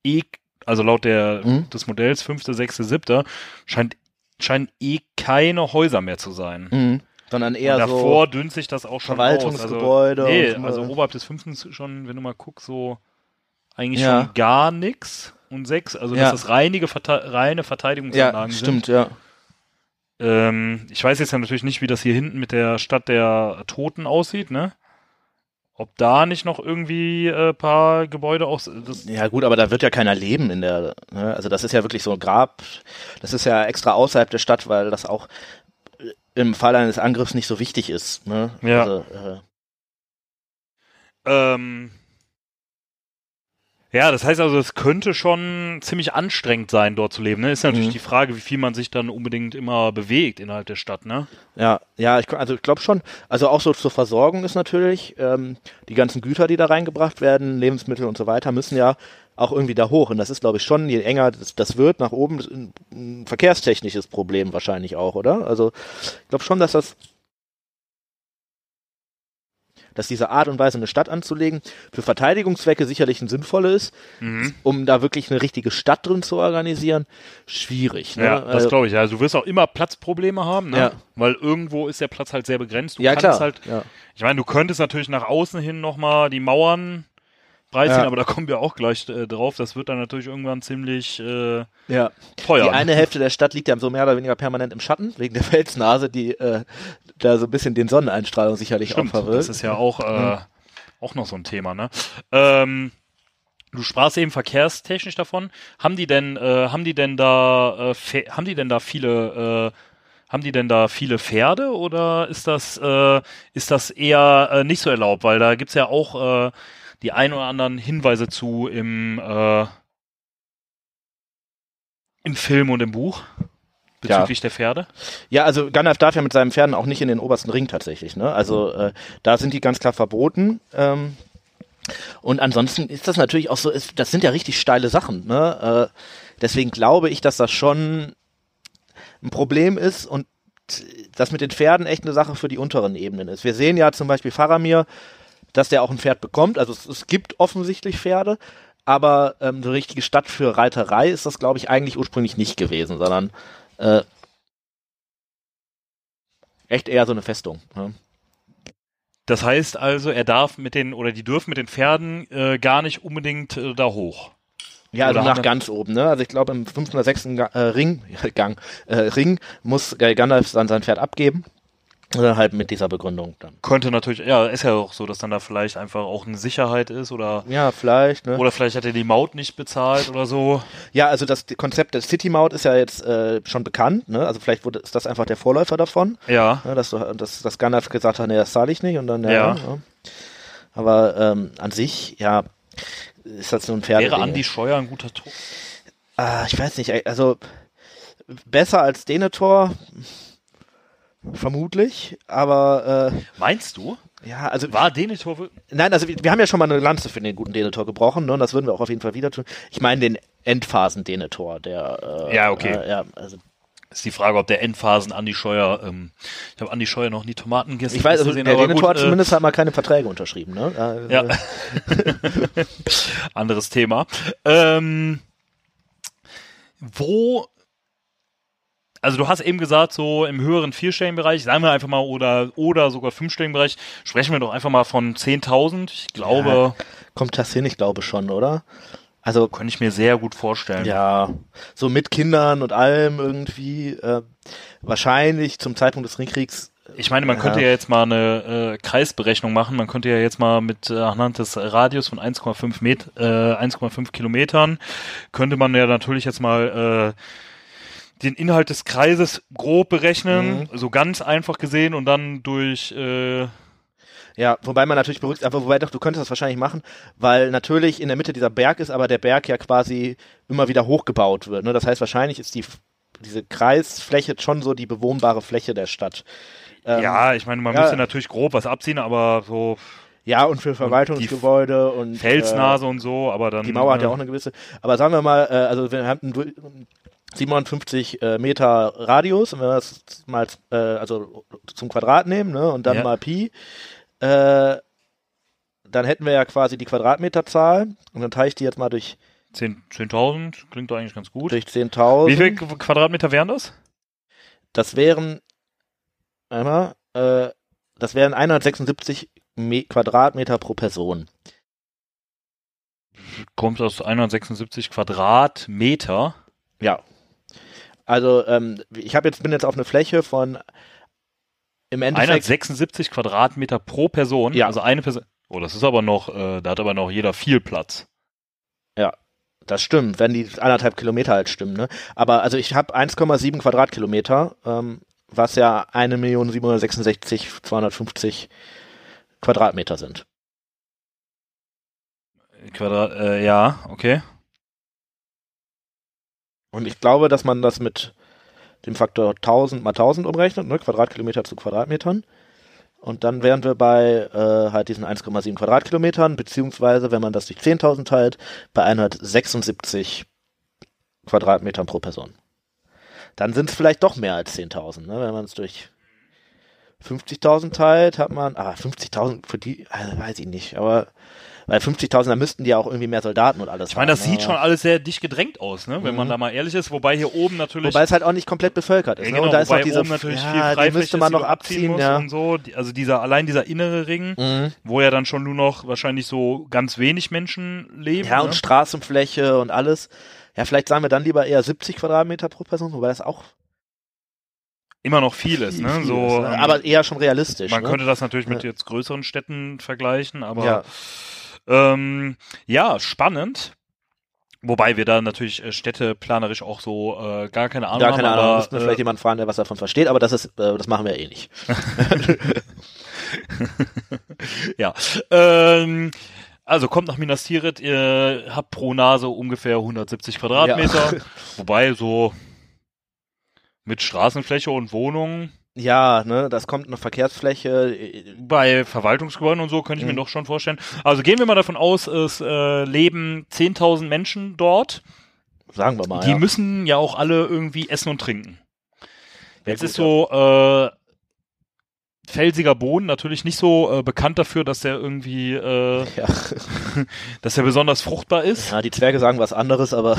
E, also laut der, Mhm. des Modells fünfte, sechste, siebte, scheint, scheinen eh keine Häuser mehr zu sein. mh, sondern Und eher davor dünnt sich das auch schon Verwaltungsgebäude aus. Also, nee, so. also oberhalb des fünften schon, wenn du mal guckst, so eigentlich Ja. schon gar nix. Und sechs, also Ja. dass das reinige, reine so, Verteidigungsanlagen ja, sind. stimmt, ja. Ähm, ich weiß jetzt ja natürlich nicht, wie das hier hinten mit der Stadt der Toten aussieht, ne? Ob da nicht noch irgendwie äh, paar Gebäude auch. Ja gut, aber da wird ja keiner leben in der, ne? also das ist ja wirklich so ein Grab, das ist ja extra außerhalb der Stadt, weil das auch im Fall eines Angriffs nicht so wichtig ist. Ne? Ja. Also, äh, ähm, ja, das heißt also, es könnte schon ziemlich anstrengend sein, dort zu leben. Ne? Ist natürlich Mhm. die Frage, wie viel man sich dann unbedingt immer bewegt innerhalb der Stadt, ne? ja, ja, ich, also ich glaube schon. Also auch so zur Versorgung ist natürlich, ähm, die ganzen Güter, die da reingebracht werden, Lebensmittel und so weiter, müssen ja auch irgendwie da hoch. Und das ist, glaube ich, schon, je enger das, das wird nach oben, ein, ein verkehrstechnisches Problem wahrscheinlich auch, oder? Also ich glaube schon, dass das dass diese Art und Weise, eine Stadt anzulegen, für Verteidigungszwecke sicherlich ein sinnvolle ist, Mhm. um da wirklich eine richtige Stadt drin zu organisieren, schwierig. Ne? Ja, das Also- glaube ich. Also du wirst auch immer Platzprobleme haben, ne? Ja. Weil irgendwo ist der Platz halt sehr begrenzt. Du ja, kannst klar. halt, ja. ich meine, du könntest natürlich nach außen hin nochmal die Mauern breitziehen, Ja. aber da kommen wir auch gleich äh, drauf. Das wird dann natürlich irgendwann ziemlich äh, ja. teuer. Die eine Hälfte der Stadt liegt ja so mehr oder weniger permanent im Schatten, wegen der Felsnase, die äh, da so ein bisschen den Sonneneinstrahlung sicherlich Stimmt, auch verwirrt. das ist ja auch, äh, auch noch so ein Thema, ne? Ähm, du sprachst eben verkehrstechnisch davon. Haben die denn, äh, haben die denn da, äh, haben die denn da viele, äh, haben die denn da viele Pferde oder ist das, äh, ist das eher äh, nicht so erlaubt? Weil da gibt's ja auch äh, die ein oder anderen Hinweise zu im, äh, im Film und im Buch bezüglich der Pferde. Ja, also Gandalf darf ja mit seinen Pferden auch nicht in den obersten Ring tatsächlich. Ne? Also äh, da sind die ganz klar verboten. Ähm, und ansonsten ist das natürlich auch so, ist, das sind ja richtig steile Sachen. Ne? Äh, deswegen glaube ich, dass das schon ein Problem ist und das mit den Pferden echt eine Sache für die unteren Ebenen ist. Wir sehen ja zum Beispiel Faramir, dass der auch ein Pferd bekommt. Also es, es gibt offensichtlich Pferde, aber ähm, eine richtige Stadt für Reiterei ist das, glaube ich, eigentlich ursprünglich nicht gewesen, sondern äh, echt eher so eine Festung. Ne? Das heißt also, er darf mit den, oder die dürfen mit den Pferden äh, gar nicht unbedingt äh, da hoch. Ja, also Oder nach ganz oben. Ne? Also ich glaube im fünften oder sechsten Ga äh, Ring, Gang, äh, Ring muss Gandalf dann sein Pferd abgeben. Oder halt mit dieser Begründung dann. Könnte natürlich, ja, ist ja auch so, dass dann da vielleicht einfach auch eine Sicherheit ist oder Ja, vielleicht, ne? oder vielleicht hat er die Maut nicht bezahlt oder so. Ja, also das Konzept der City Maut ist ja jetzt äh, schon bekannt, ne? Also vielleicht wurde, ist das einfach der Vorläufer davon, Ja. ne? dass, du, dass, dass Gandalf gesagt hat, nee, das zahle ich nicht und dann, ja. Ja. ja. Aber ähm, an sich, ja, ist das so ein Pferd. Wäre Andi Scheuer ein guter Tor? Ah, ich weiß nicht, also besser als Denethor, vermutlich, aber äh, Meinst du? ja, also War Denethor? Nein, also wir, wir haben ja schon mal eine Lanze für den guten Denethor gebrochen, ne? Und das würden wir auch auf jeden Fall wieder tun. Ich meine den Endphasen-Denethor, der äh, Ja, okay. Äh, ja, also Ist die Frage, ob der Endphasen Andi Scheuer, ähm, ich habe Andi Scheuer noch nie Tomaten gegessen. ich weiß, also gesehen, der Denethor gut, hat zumindest hat mal keine Verträge unterschrieben, ne? Äh, Äh, ja. Anderes Thema. Ähm, wo, also du hast eben gesagt, so im höheren vierstelligen Bereich, sagen wir einfach mal, oder, oder sogar fünfstelligen Bereich, sprechen wir doch einfach mal von 10.000. Ich glaube, Kommt das hin, ich glaube schon, oder? Also könnte ich mir sehr gut vorstellen. ja, so mit Kindern und allem irgendwie äh, wahrscheinlich zum Zeitpunkt des Ringkriegs Ich meine, man könnte Ja. ja jetzt mal eine äh, Kreisberechnung machen. Man könnte ja jetzt mal mit äh, anhand des Radius von 1,5 Met, äh, 1,5 Kilometern könnte man ja natürlich jetzt mal äh, den Inhalt des Kreises grob berechnen, so ganz einfach gesehen und dann durch äh, Ja, wobei man natürlich berücksichtigt, aber wobei doch, du könntest das wahrscheinlich machen, weil natürlich in der Mitte dieser Berg ist, aber der Berg ja quasi immer wieder hochgebaut wird. Ne? Das heißt, wahrscheinlich ist die diese Kreisfläche schon so die bewohnbare Fläche der Stadt. Ähm, ja, ich meine, man ja. müsste natürlich grob was abziehen, aber so Ja, und für Verwaltungsgebäude und Felsnase und so, aber dann Äh, die Mauer hat ja äh, auch eine gewisse. Aber sagen wir mal, äh, also wir haben einen 57 äh, Meter Radius, und wenn wir das mal äh, also zum Quadrat nehmen, ne, und dann Ja. mal Pi, äh, dann hätten wir ja quasi die Quadratmeterzahl und dann teile ich die jetzt mal durch 10 10.000 klingt doch eigentlich ganz gut. durch 10.000. Wie viel Quadratmeter wären das? Das wären einmal, äh, das wären 176 Me Quadratmeter pro Person. Kommt aus 176 Quadratmeter. Ja. Also ähm, ich habe jetzt bin jetzt auf eine Fläche von im Endeffekt 176 Quadratmeter pro Person. Ja. Also eine Person. Oh, das ist aber noch, äh, da hat aber noch jeder viel Platz. Das stimmt, wenn die anderthalb Kilometer halt stimmen, ne? Aber also ich habe 1,7 Quadratkilometer, ähm, was ja 1.766.250 Quadratmeter sind. Quadrat, äh, ja, okay. Und ich glaube, dass man das mit dem Faktor 1000 mal 1000 umrechnet, ne? Quadratkilometer zu Quadratmetern. Und dann wären wir bei äh, halt diesen 1,7 Quadratkilometern, beziehungsweise wenn man das durch 10.000 teilt, bei 176 Quadratmetern pro Person. Dann sind es vielleicht doch mehr als 10.000, ne? wenn man es durch 50.000 teilt, hat man, ah, 50.000 für die, also weiß ich nicht, aber bei 50.000, da müssten die ja auch irgendwie mehr Soldaten und alles Ich meine, das haben, sieht ne? schon alles sehr dicht gedrängt aus, ne? Wenn man Mhm. da mal ehrlich ist. Wobei hier oben natürlich. Wobei es halt auch nicht komplett bevölkert ist. ja, ne? genau, und da ist noch diese, oben natürlich viel ja, die Freifläche müsste man die noch abziehen, ja. und so. Die- Also dieser, allein dieser innere Ring, Mhm. wo ja dann schon nur noch wahrscheinlich so ganz wenig Menschen leben. Ja, ne? und Straßenfläche und alles. Ja, vielleicht sagen wir dann lieber eher 70 Quadratmeter pro Person, wobei das auch immer noch viel ist, ne? viel so, ist, ähm, ne? aber eher schon realistisch. Man ne? könnte das natürlich mit Ja. jetzt größeren Städten vergleichen, aber Ja. Ähm, ja, spannend. Wobei wir da natürlich äh, städteplanerisch auch so äh, gar keine Ahnung Gar haben. keine Ahnung, aber, müssten wir äh, vielleicht jemanden fragen, der was davon versteht, aber das ist, äh, das machen wir eh nicht. ja. Ähm, also kommt nach Minas Tirith, ihr habt pro Nase ungefähr 170 Quadratmeter. Wobei so mit Straßenfläche und Wohnungen Ja, ne, das kommt eine Verkehrsfläche. äh, bei Verwaltungsgebäuden und so könnte ich mir Mhm. doch schon vorstellen. Also gehen wir mal davon aus, es äh, leben 10.000 Menschen dort. Sagen wir mal. Die ja. müssen ja auch alle irgendwie essen und trinken. Ja, Jetzt gut, ist so äh, felsiger Boden natürlich nicht so äh, bekannt dafür, dass der irgendwie, äh, Ja. dass der besonders fruchtbar ist. ja, die Zwerge sagen was anderes, aber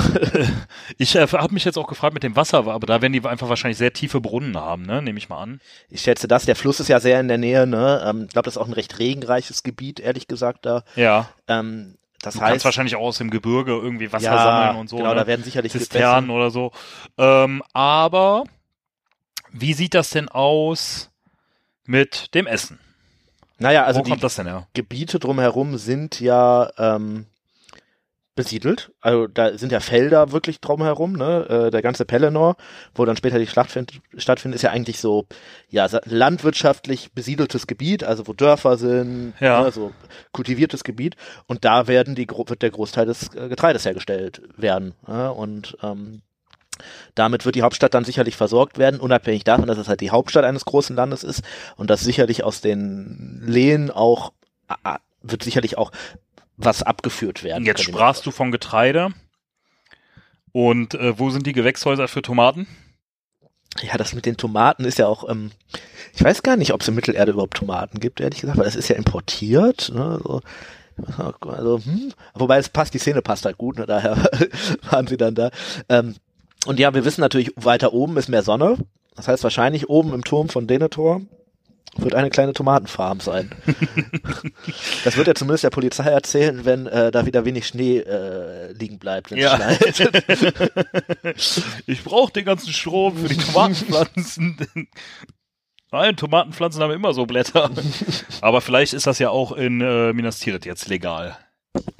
Ich äh, habe mich jetzt auch gefragt mit dem Wasser, aber da werden die einfach wahrscheinlich sehr tiefe Brunnen haben, ne? Nehme ich mal an. ich schätze das. Der Fluss ist ja sehr in der Nähe, ne? Ähm, ich glaube, das ist auch ein recht regenreiches Gebiet, ehrlich gesagt, da. Ja. Ähm, das Du kannst heißt, wahrscheinlich auch aus dem Gebirge irgendwie Wasser ja, sammeln und so. Genau, ne? da werden sicherlich Zisternen oder so. Ähm, aber wie sieht das denn aus mit dem Essen. Naja, also Wo die kommt das denn her? Gebiete drumherum sind ja ähm, besiedelt. Also da sind ja Felder wirklich drumherum, ne? Äh, der ganze Pelennor, wo dann später die Schlacht find, stattfindet, ist ja eigentlich so ja landwirtschaftlich besiedeltes Gebiet, also wo Dörfer sind, Ja. ne? so kultiviertes Gebiet. Und da werden die wird der Großteil des äh, Getreides hergestellt werden. Ne? Und ähm, damit wird die Hauptstadt dann sicherlich versorgt werden, unabhängig davon, dass es halt die Hauptstadt eines großen Landes ist und dass sicherlich aus den Lehen auch wird sicherlich auch was abgeführt werden. Jetzt sprachst du von Getreide. Und äh, wo sind die Gewächshäuser für Tomaten? Ja, das mit den Tomaten ist ja auch, ähm, ich weiß gar nicht, ob es in Mittelerde überhaupt Tomaten gibt, ehrlich gesagt, weil das ist ja importiert. Ne, so. Also, hm. Wobei es passt, die Szene passt halt gut, ne, daher waren sie dann da. Ähm, und ja, wir wissen natürlich, weiter oben ist mehr Sonne. Das heißt, wahrscheinlich oben im Turm von Denethor wird eine kleine Tomatenfarm sein. das wird ja zumindest der Polizei erzählen, wenn äh, da wieder wenig Schnee äh, liegen bleibt. Ja. schneit. ich brauche den ganzen Strom für die Tomatenpflanzen. Nein, Tomatenpflanzen haben immer so Blätter. Aber vielleicht ist das ja auch in äh, Minas Tirith jetzt legal.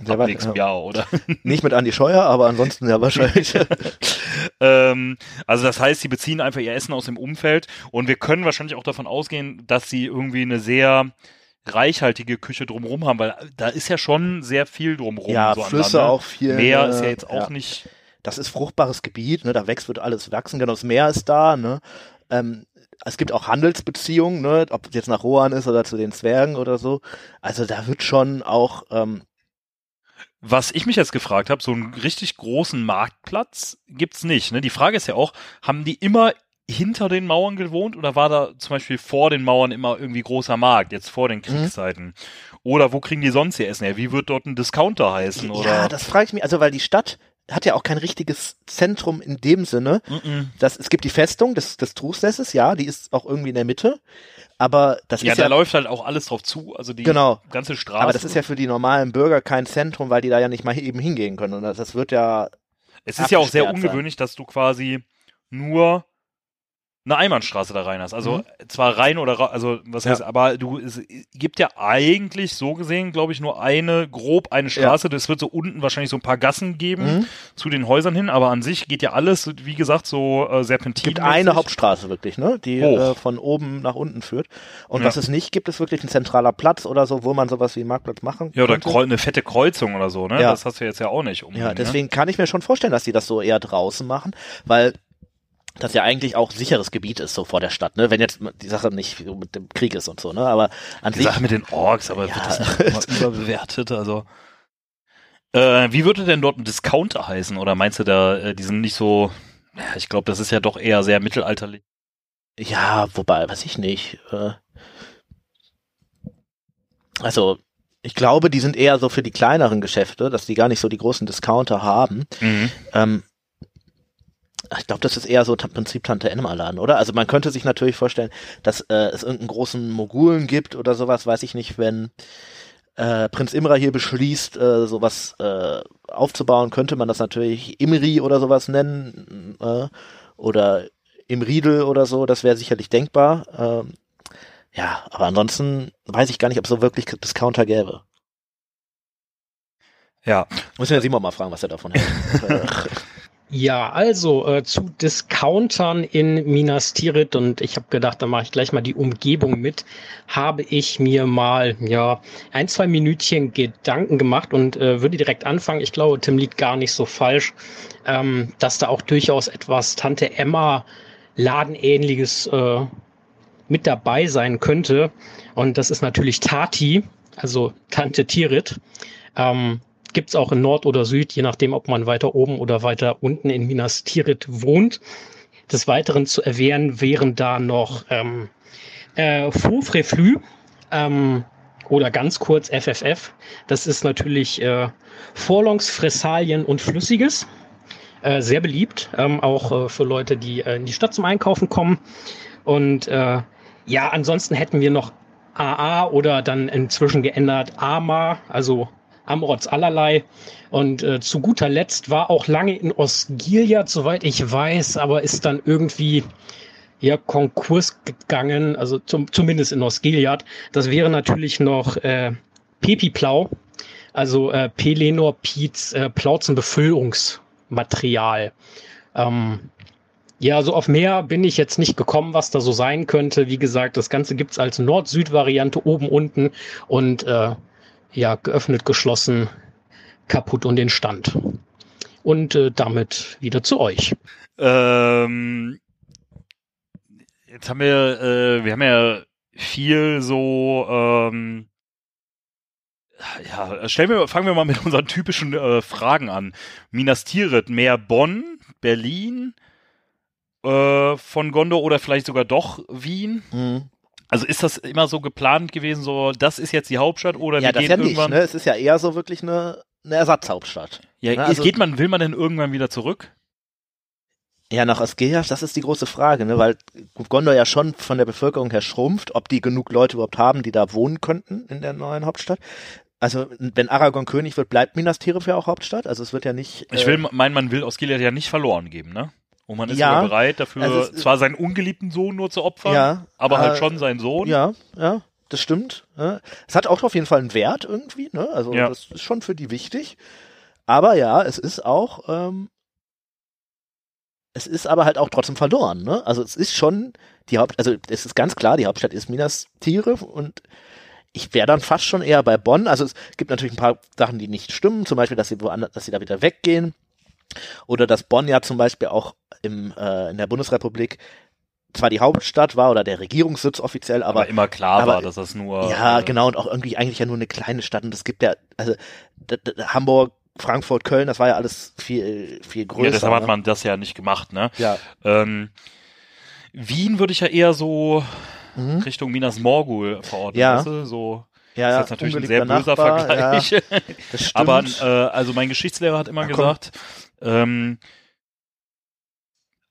Ab nächstem ja. Jahr, oder? Nicht mit Andi Scheuer, aber ansonsten ja wahrscheinlich. ähm, also das heißt, sie beziehen einfach ihr Essen aus dem Umfeld und wir können wahrscheinlich auch davon ausgehen, dass sie irgendwie eine sehr reichhaltige Küche drumherum haben, weil da ist ja schon sehr viel drumherum. Ja, so Flüsse ne? auch viel. Meer ne? ist ja jetzt auch Ja. nicht. Das ist fruchtbares Gebiet, ne? Da wächst, wird alles wachsen. Genau, das Meer ist da, ne? Ähm, es gibt auch Handelsbeziehungen, ne? Ob es jetzt nach Rohan ist oder zu den Zwergen oder so. Also da wird schon auch, ähm, Was ich mich jetzt gefragt habe, so einen richtig großen Marktplatz gibt's nicht. Ne? Die Frage ist ja auch, haben die immer hinter den Mauern gewohnt oder war da zum Beispiel vor den Mauern immer irgendwie großer Markt, jetzt vor Mhm. den Kriegszeiten? Oder wo kriegen die sonst ihr Essen her? Wie wird dort ein Discounter heißen? Oder? ja, das frage ich mich, also weil die Stadt hat ja auch kein richtiges Zentrum in dem Sinne. Mhm. Das, es gibt die Festung des, des Trusnesses, ja, die ist auch irgendwie in der Mitte. Aber das Ja, ist da ja, läuft halt auch alles drauf zu. Also die Genau. ganze Straße. aber das ist ja für die normalen Bürger kein Zentrum, weil die da ja nicht mal eben hingehen können. Und das, das wird ja, es ist ja auch sehr abgesperrt sein. ungewöhnlich, dass du quasi nur eine Einbahnstraße da rein hast. Also Mhm. zwar rein oder ra also was Ja. heißt, aber du es gibt ja eigentlich so gesehen, glaube ich, nur eine grob eine Straße. Es wird so unten wahrscheinlich so ein paar Gassen geben Mhm. zu den Häusern hin, aber an sich geht ja alles, wie gesagt, so äh, serpentin. gibt eine Hauptstraße wirklich, ne, die äh, von oben nach unten führt. Und Ja. was es nicht gibt, ist wirklich ein zentraler Platz oder so, wo man sowas wie Marktplatz machen Ja, oder könnte. eine fette Kreuzung oder so, ne? Ja. Das hast du jetzt ja auch nicht. Ja, ne? deswegen kann ich mir schon vorstellen, dass die das so eher draußen machen, weil das ja eigentlich auch sicheres Gebiet ist, so vor der Stadt, ne? Wenn jetzt die Sache nicht mit dem Krieg ist und so, ne? Aber an Die sich. Sache mit den Orks, aber Ja. wird das nicht immer überbewertet? Also. Äh, wie würde denn dort ein Discounter heißen? Oder meinst du da, äh, die sind nicht so. Ja, ich glaube, das ist ja doch eher sehr mittelalterlich. Ja, wobei, weiß ich nicht. Äh, also, ich glaube, die sind eher so für die kleineren Geschäfte, dass die gar nicht so die großen Discounter haben. Ähm, ich glaube, das ist eher so im Prinzip Tante Emma Laden, oder? Also man könnte sich natürlich vorstellen, dass äh, es irgendeinen großen Mogulen gibt oder sowas, weiß ich nicht, wenn äh, Prinz Imra hier beschließt, äh, sowas äh, aufzubauen, könnte man das natürlich Imri oder sowas nennen äh, oder Imriedel oder so, das wäre sicherlich denkbar. Ähm, ja, aber ansonsten weiß ich gar nicht, ob es so wirklich Discounter gäbe. Ja. Muss ja Simon mal fragen, was er davon hält. Ja, also äh, zu Discountern in Minas Tirith und ich habe gedacht, da mache ich gleich mal die Umgebung mit, habe ich mir mal ja ein, zwei Minütchen Gedanken gemacht und äh, würde direkt anfangen. Ich glaube, Tim liegt gar nicht so falsch, ähm, dass da auch durchaus etwas Tante Emma Ladenähnliches äh, mit dabei sein könnte. Und das ist natürlich Tati, also Tante Tirith. Ähm, gibt's auch in Nord oder Süd, je nachdem, ob man weiter oben oder weiter unten in Minas Tirith wohnt. Des Weiteren zu erwähnen wären da noch ähm, äh, Faux Reflux ähm, oder ganz kurz FFF. Das ist natürlich äh, Vorlongs, Fressalien und Flüssiges. Äh, sehr beliebt, ähm, auch äh, für Leute, die äh, in die Stadt zum Einkaufen kommen. Und äh, ja, ansonsten hätten wir noch AA oder dann inzwischen geändert AMA, also Amrots allerlei. Und äh, zu guter Letzt war auch lange in Osgiliath, soweit ich weiß, aber ist dann irgendwie ja Konkurs gegangen, also zum, zumindest in Osgiliath. Das wäre natürlich noch äh, Pepiplau, also äh, Pelenor Pietz äh, Plauzenbefüllungsmaterial. Ähm, ja, also auf mehr bin ich jetzt nicht gekommen, was da so sein könnte. Wie gesagt, das Ganze gibt's als Nord-Süd-Variante oben, unten und äh, ja, geöffnet, geschlossen, kaputt und den Stand. Und äh, damit wieder zu euch. Ähm, jetzt haben wir, äh, wir haben ja viel so, ähm, ja, stellen wir, fangen wir mal mit unseren typischen äh, Fragen an. Minas Tirith, mehr Bonn, Berlin, äh, von Gondor oder vielleicht sogar doch Wien? Mhm. Also ist das immer so geplant gewesen, so das ist jetzt die Hauptstadt oder Ja, wir das gehen ja nicht, irgendwann? ne? Es ist ja eher so wirklich eine, eine Ersatzhauptstadt. Ja, Ne, also- geht man, will man denn irgendwann wieder zurück? Ja, nach Asgiliath, das ist die große Frage, ne? weil Gondor ja schon von der Bevölkerung her schrumpft, ob die genug Leute überhaupt haben, die da wohnen könnten in der neuen Hauptstadt. Also, wenn Aragorn König wird, bleibt Minas Tirith ja auch Hauptstadt. Also, es wird ja nicht. Ich äh, will meinen, man will Gilead ja nicht verloren geben, ne? Und man ist Ja. bereit dafür, Also zwar seinen ungeliebten Sohn nur zu opfern, Ja, aber halt äh, schon seinen Sohn. Ja, ja, das stimmt. Ja. Es hat auch auf jeden Fall einen Wert irgendwie, ne? Also, Ja. das ist schon für die wichtig. Aber ja, es ist auch, ähm, es ist aber halt auch trotzdem verloren, ne? Also, es ist schon die Haupt, also, es ist ganz klar, die Hauptstadt ist Minas Tirith und ich wäre dann fast schon eher bei Bonn. Also, es gibt natürlich ein paar Sachen, die nicht stimmen, zum Beispiel, dass sie woanders, dass sie da wieder weggehen. Oder dass Bonn ja zum Beispiel auch im, äh, in der Bundesrepublik zwar die Hauptstadt war oder der Regierungssitz offiziell, aber, aber immer klar aber- war, dass das nur. ja, äh, genau, und auch irgendwie eigentlich ja nur eine kleine Stadt. Und es gibt ja, also Hamburg, Frankfurt, Köln, das war ja alles viel, viel größer. Ja, deshalb hat ne? man das ja nicht gemacht, ne? Ja. Ähm, Wien würde ich ja eher so Mhm. Richtung Minas Morgul verordnen, Ja. weißt du? So Ja, ist ja, jetzt natürlich ein sehr böser Nachbar, Vergleich. Ja, das stimmt. Aber äh, also mein Geschichtslehrer hat immer Ach, gesagt, ähm,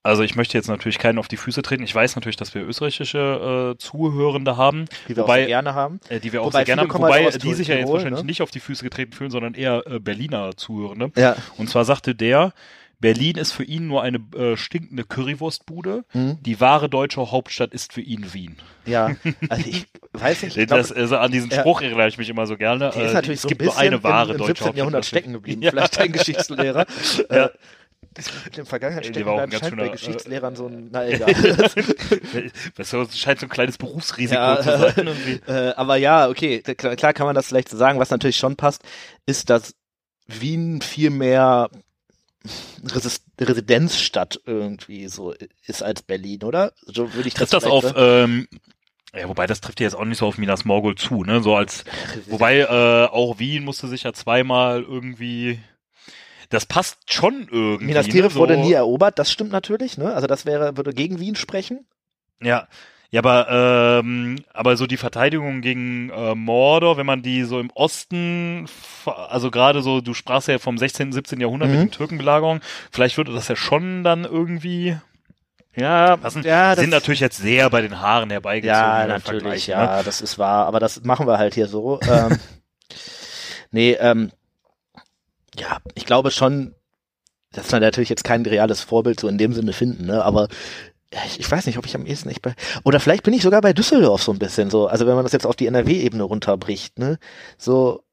also ich möchte jetzt natürlich keinen auf die Füße treten. Ich weiß natürlich, dass wir österreichische äh, Zuhörende haben, die wir wobei- auch gerne haben. äh, die wir auch Wobei sehr gerne haben, halt wobei aus die sich ja jetzt wahrscheinlich ne? nicht auf die Füße getreten fühlen, sondern eher äh, Berliner Zuhörende. Ja. Und zwar sagte der, Berlin ist für ihn nur eine äh, stinkende Currywurstbude. Mhm. Die wahre deutsche Hauptstadt ist für ihn Wien. Ja, also ich weiß nicht, ich glaub, das, also an diesen ja. Spruch erinnere ich mich immer so gerne. der ist Äh, natürlich es so ein gibt nur eine wahre im, im deutsche 17. Jahrhundert stecken geblieben. Ja. Vielleicht dein Geschichtslehrer. Ja. Das mit dem Vergangenheit Der stecken war auch bleiben scheint bei schöner, äh, Geschichtslehrern so ein, na egal. Das scheint so ein kleines Berufsrisiko Ja. zu sein. Irgendwie. Äh, aber ja, okay, klar, klar kann man das vielleicht so sagen. Was natürlich schon passt, ist, dass Wien viel mehr Resis Residenzstadt irgendwie so ist als Berlin, oder? So würde ich das vielleicht auf, ähm, ja, wobei das trifft ja jetzt auch nicht so auf Minas Morgul zu, ne? So als, wobei äh, auch Wien musste sich ja zweimal irgendwie, das passt schon irgendwie. Minas ne? Tirith so, wurde nie erobert, das stimmt natürlich, ne? Also das wäre, würde gegen Wien sprechen. Ja, ja, aber ähm, aber so die Verteidigung gegen äh, Mordor, wenn man die so im Osten, also gerade so, du sprachst ja vom 16., 17. Jahrhundert mit Mhm. den Türkenbelagerungen, vielleicht würde das ja schon dann irgendwie Ja, passen. ja, das sind natürlich jetzt sehr bei den Haaren herbeigezogen. Ja, natürlich, Vergleich, Ne? ja, das ist wahr, aber das machen wir halt hier so. ähm, nee, ähm, ja, ich glaube schon, dass wir natürlich jetzt kein reales Vorbild so in dem Sinne finden, ne, aber ich, ich weiß nicht, ob ich am ehesten nicht bei, oder vielleicht bin ich sogar bei Düsseldorf so ein bisschen so, also wenn man das jetzt auf die NRW-Ebene runterbricht, ne, so,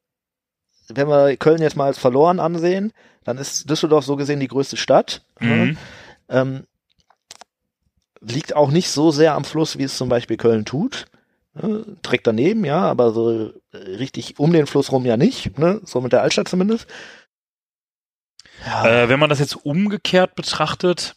wenn wir Köln jetzt mal als verloren ansehen, dann ist Düsseldorf so gesehen die größte Stadt. Ne? Mhm. Ähm, liegt auch nicht so sehr am Fluss, wie es zum Beispiel Köln tut. Ne? Direkt daneben, ja, aber so richtig um den Fluss rum ja nicht, ne? so mit der Altstadt zumindest. Ja, Äh, wenn man das jetzt umgekehrt betrachtet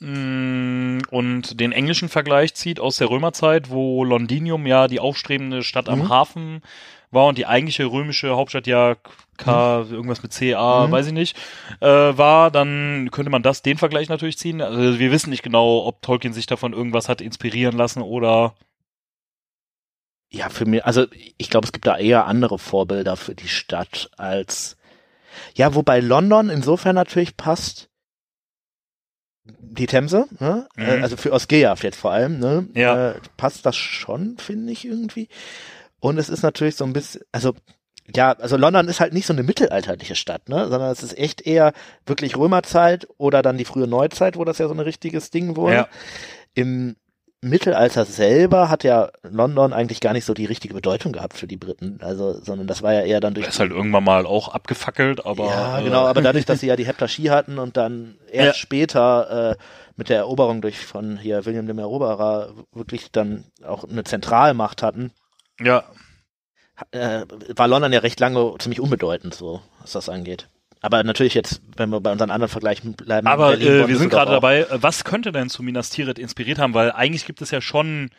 mh, und den englischen Vergleich zieht aus der Römerzeit, wo Londinium ja die aufstrebende Stadt am Mhm. Hafen war und die eigentliche römische Hauptstadt ja K, irgendwas mit CA, Mhm. weiß ich nicht, äh, war, dann könnte man das, den Vergleich natürlich ziehen. Also wir wissen nicht genau, ob Tolkien sich davon irgendwas hat inspirieren lassen oder ja, für mich, also ich glaube, es gibt da eher andere Vorbilder für die Stadt als ja, wobei London insofern natürlich passt. Die Themse, ne? Mhm. Äh, also für Osgiliath jetzt vor allem, ne? Ja. Äh, passt das schon, finde ich irgendwie. Und es ist natürlich so ein bisschen, also ja, also London ist halt nicht so eine mittelalterliche Stadt, ne, sondern es ist echt eher wirklich Römerzeit oder dann die frühe Neuzeit, wo das ja so ein richtiges Ding wurde. Ja. Im Mittelalter selber hat ja London eigentlich gar nicht so die richtige Bedeutung gehabt für die Briten. Also, sondern das war ja eher dann durch. Das ist halt irgendwann mal auch abgefackelt, aber. Ja, äh, genau, aber dadurch, dass sie ja die Heptarchie hatten und dann erst Ja. später äh, mit der Eroberung durch von hier William dem Eroberer wirklich dann auch eine Zentralmacht hatten, Ja, äh, war London ja recht lange ziemlich unbedeutend, so was das angeht. Aber natürlich jetzt, wenn wir bei unseren anderen Vergleichen bleiben. aber Berlin, äh, wir sind gerade dabei, was könnte denn zu Minas Tirith inspiriert haben? Weil eigentlich gibt es ja schon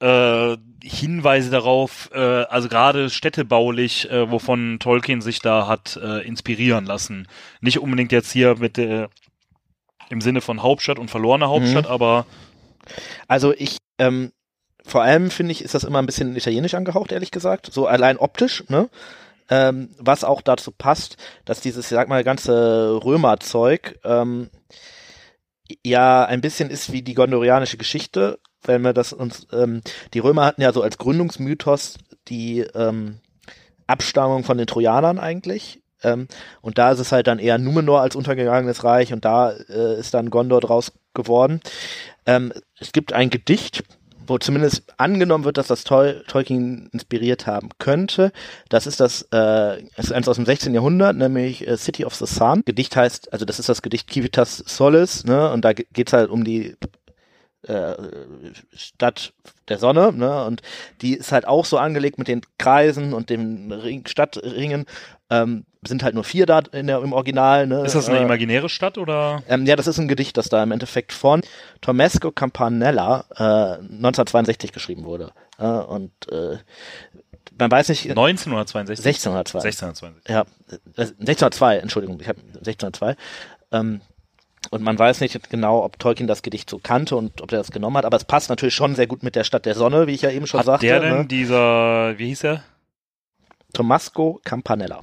äh, Hinweise darauf, äh, also gerade städtebaulich, äh, wovon Tolkien sich da hat äh, inspirieren lassen. Nicht unbedingt jetzt hier mit der im Sinne von Hauptstadt und verlorene Hauptstadt, Mhm. aber Also ich, ähm, vor allem finde ich, ist das immer ein bisschen italienisch angehaucht, ehrlich gesagt. So allein optisch, ne? Ähm, was auch dazu passt, dass dieses, ich sag mal, ganze Römerzeug ähm, ja ein bisschen ist wie die gondorianische Geschichte, wenn wir das uns, ähm, die Römer hatten ja so als Gründungsmythos die ähm, Abstammung von den Trojanern eigentlich. Ähm, und da ist es halt dann eher Numenor als untergegangenes Reich und da äh, ist dann Gondor draus geworden. Ähm, es gibt ein Gedicht, wo zumindest angenommen wird, dass das Tol Tolkien inspiriert haben könnte. Das ist das, äh, ist eins aus dem 16. Jahrhundert, nämlich äh, City of the Sun. Gedicht heißt, also das ist das Gedicht Civitas Solis, ne? Und da ge- geht's halt um die Stadt der Sonne, ne? Und die ist halt auch so angelegt mit den Kreisen und den Ring, Stadtringen. Ähm, sind halt nur vier da in der, im Original, ne? ist das eine Äh, imaginäre Stadt oder? ähm, ja, das ist ein Gedicht, das da im Endeffekt von Tommaso Campanella äh, 1962 geschrieben wurde. Äh, und äh, man weiß nicht, 1962? 1602. 1662. Ja, äh, 1602, Entschuldigung, ich habe 1602. Ähm, und man weiß nicht genau, ob Tolkien das Gedicht so kannte und ob er das genommen hat, aber es passt natürlich schon sehr gut mit der Stadt der Sonne, wie ich ja eben schon Hat sagte. der denn ne? dieser, wie hieß er? Tommaso Campanella.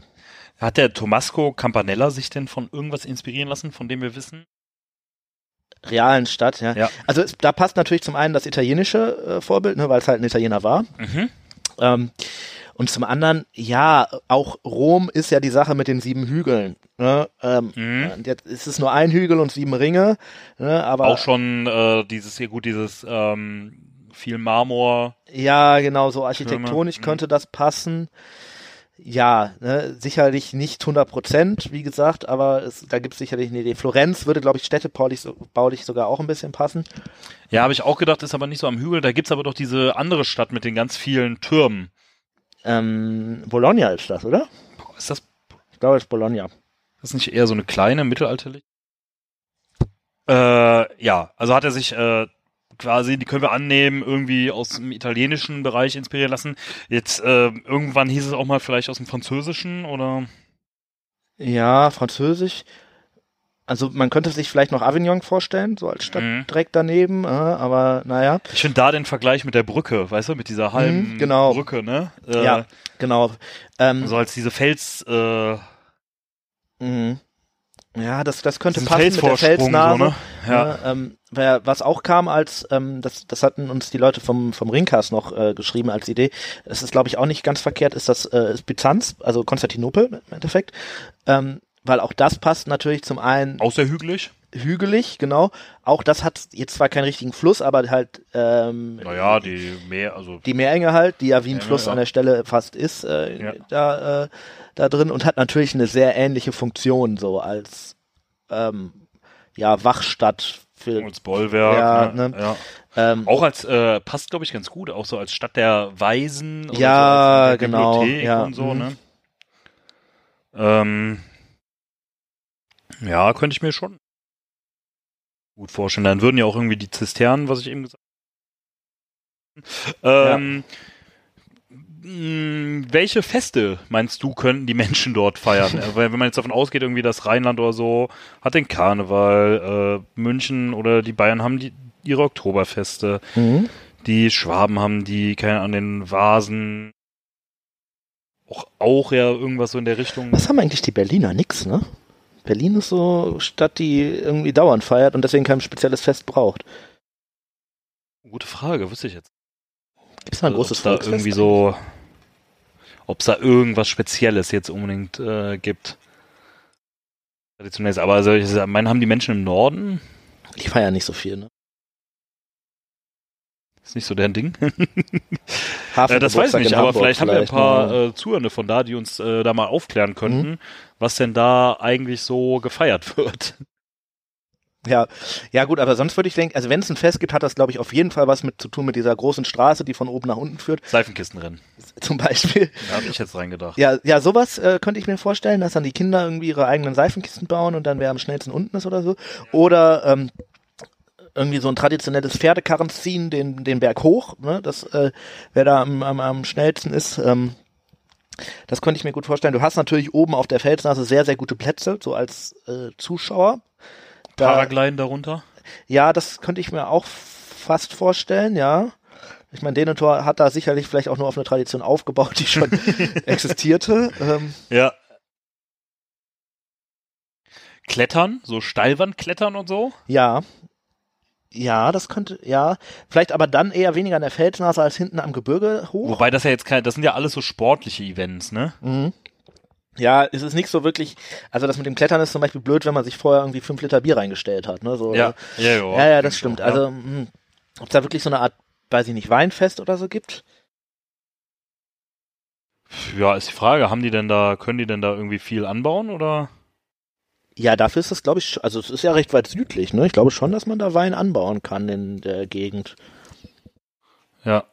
Hat der Tomasco Campanella sich denn von irgendwas inspirieren lassen, von dem wir wissen? Realen Stadt, ja. Ja. Also es, da passt natürlich zum einen das italienische äh, Vorbild, ne, weil es halt ein Italiener war. Mhm. Ähm, und zum anderen, ja, auch Rom ist ja die Sache mit den sieben Hügeln. Ne? Ähm, Mhm. und Jetzt ist es nur ein Hügel und sieben Ringe, ne? aber Auch schon äh, dieses hier gut, dieses ähm, viel Marmor. ja, genau, so architektonisch Mhm. könnte das passen. Ja, ne, sicherlich nicht 100 Prozent, wie gesagt, aber es, da gibt es sicherlich eine Idee. Florenz würde, glaube ich, städtebaulich so, baulich sogar auch ein bisschen passen. Ja, habe ich auch gedacht, ist aber nicht so am Hügel. Da gibt's aber doch diese andere Stadt mit den ganz vielen Türmen. Ähm, Bologna ist das, oder? Ist das, Ich glaube, es ist Bologna. das nicht eher so eine kleine, mittelalterliche? Äh, ja, also hat er sich äh, quasi, die können wir annehmen, irgendwie aus dem italienischen Bereich inspirieren lassen. Jetzt äh, irgendwann hieß es auch mal vielleicht aus dem französischen oder Ja, Französisch. Also man könnte sich vielleicht noch Avignon vorstellen, so als Stadt Mhm. direkt daneben, äh, aber naja, ich finde da den Vergleich mit der Brücke, weißt du, mit dieser halben Mhm, genau. Brücke, ne? Äh, ja, genau. Ähm, So als diese Fels, äh, mhm. Ja, das, das könnte passen mit der Felsnase. so, ne? Ja. Ja, ähm, wer, was auch kam als, ähm, das, das hatten uns die Leute vom, vom Ringcast noch äh, geschrieben als Idee. Das ist, glaube ich, auch nicht ganz verkehrt, ist das äh, ist Byzanz, also Konstantinopel im Endeffekt. Ähm, weil auch das passt natürlich zum einen Auch sehr hügelig. hügelig, genau. Auch das hat jetzt zwar keinen richtigen Fluss, aber halt ähm, Naja, die Meer, also die Meerenge halt, die ja wie ein Fluss ja. an der Stelle fast ist, äh, Ja. da, äh, da drin und hat natürlich eine sehr ähnliche Funktion so als ähm, ja Wachstadt für als Bollwerk. Ja, ne? ne? ja. ähm, Auch als, äh, passt glaube ich ganz gut, auch so als Stadt der Weisen. Ja, so genau, ja, Und so, mhm. ne? Ähm, ja, könnte ich mir schon gut vorstellen. Dann würden ja auch irgendwie die Zisternen, was ich eben gesagt habe. Ähm, mh, Welche Feste meinst du, könnten die Menschen dort feiern? Weil wenn man jetzt davon ausgeht, irgendwie das Rheinland oder so hat den Karneval, äh, München oder die Bayern haben die, ihre Oktoberfeste, mhm. die Schwaben haben die, keine Ahnung, den Vasen, auch, auch ja irgendwas so in der Richtung. Was haben eigentlich die Berliner? Nix, ne? Berlin ist so eine Stadt, die irgendwie dauernd feiert und deswegen kein spezielles Fest braucht. Gute Frage, wüsste ich jetzt. Gibt es da ein Also, großes da Volksfest? irgendwie so, ob es da irgendwas Spezielles jetzt unbedingt äh, gibt. Traditionell ist, aber also ich meine haben die Menschen im Norden Die feiern nicht so viel, ne? Ist nicht so deren Ding. Hafen Äh, das weiß ich nicht, aber vielleicht haben wir ein paar ne? äh, Zuhörende von da, die uns äh, da mal aufklären könnten, Mhm. Was denn da eigentlich so gefeiert wird. Ja, ja gut, aber sonst würde ich denken, also wenn es ein Fest gibt, hat das glaube ich auf jeden Fall was mit zu tun mit dieser großen Straße, die von oben nach unten führt, Seifenkistenrennen. zum Beispiel. Da habe ich jetzt reingedacht. Ja, ja, sowas äh, könnte ich mir vorstellen, dass dann die Kinder irgendwie ihre eigenen Seifenkisten bauen und dann wer am schnellsten unten ist oder so. Oder ähm, irgendwie so ein traditionelles Pferdekarren ziehen, den, den Berg hoch, ne? Das, äh, wer da am, am, am schnellsten ist, ähm, das könnte ich mir gut vorstellen. Du hast natürlich oben auf der Felsnase sehr, sehr gute Plätze, so als äh, Zuschauer. Da, Paragliden darunter. ja, das könnte ich mir auch fast vorstellen, ja. Ich meine, Denethor hat da sicherlich vielleicht auch nur auf eine Tradition aufgebaut, die schon existierte. Ähm, Ja. Klettern, so Steilwandklettern und so. ja. Ja, das könnte, ja. Vielleicht aber dann eher weniger an der Felsnase als hinten am Gebirge hoch. Wobei das ja jetzt kein, das sind ja alles so sportliche Events, ne? Mhm. Ja, es ist nicht so wirklich, also das mit dem Klettern ist zum Beispiel blöd, wenn man sich vorher irgendwie fünf Liter Bier reingestellt hat, ne? So, ja, ja, ja, ja, das stimmt. Also, ob es da wirklich so eine Art, weiß ich nicht, Weinfest oder so gibt? Ja, ist die Frage, haben die denn da, können die denn da irgendwie viel anbauen oder? Ja, dafür ist das, glaube ich, also es ist ja recht weit südlich, ne? Ich glaube schon, dass man da Wein anbauen kann in der Gegend. Ja.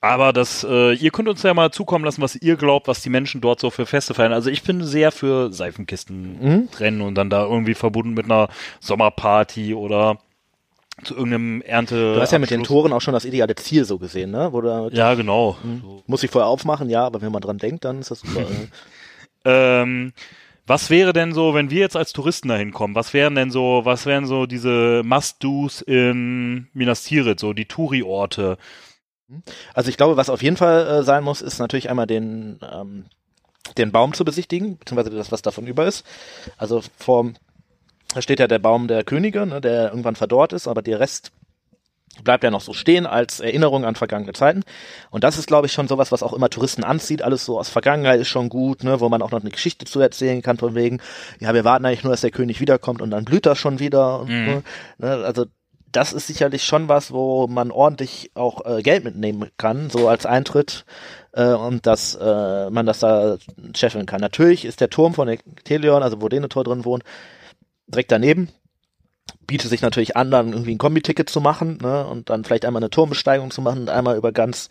Aber das, äh, ihr könnt uns ja mal zukommen lassen, was ihr glaubt, was die Menschen dort so für Feste feiern. Also ich bin sehr für Seifenkisten Mhm. rennen und dann da irgendwie verbunden mit einer Sommerparty oder zu irgendeinem Ernte. Du hast ja mit den. Toren auch schon das ideale Ziel so gesehen, ne? Du, Ja, genau. Mhm. Muss ich vorher aufmachen, ja, aber wenn man dran denkt, dann ist das super. äh. Ähm, was wäre denn so, wenn wir jetzt als Touristen da hinkommen? Was wären denn so, was wären so diese Must-Dos in Minas Tirith, so die Touri-Orte? Also ich glaube, was auf jeden Fall äh, sein muss, ist natürlich einmal den, ähm, den Baum zu besichtigen, beziehungsweise das, was davon über ist. Also vor, da steht ja der Baum der Könige, ne, der irgendwann verdorrt ist, aber der Rest bleibt ja noch so stehen als Erinnerung an vergangene Zeiten. Und das ist, glaube ich, schon sowas, was auch immer Touristen anzieht. Alles so aus Vergangenheit ist schon gut, ne, wo man auch noch eine Geschichte zu erzählen kann, von wegen, ja, wir warten eigentlich nur, dass der König wiederkommt und dann blüht das schon wieder. Und, Mhm. ne, also das ist sicherlich schon was, wo man ordentlich auch äh, Geld mitnehmen kann, so als Eintritt äh, und dass äh, man das da scheffeln kann. Natürlich ist der Turm von Telion, also wo Denethor drin wohnt, direkt daneben. Bietet sich natürlich an, dann irgendwie ein Kombi-Ticket zu machen ne, und dann vielleicht einmal eine Turmbesteigung zu machen und einmal über ganz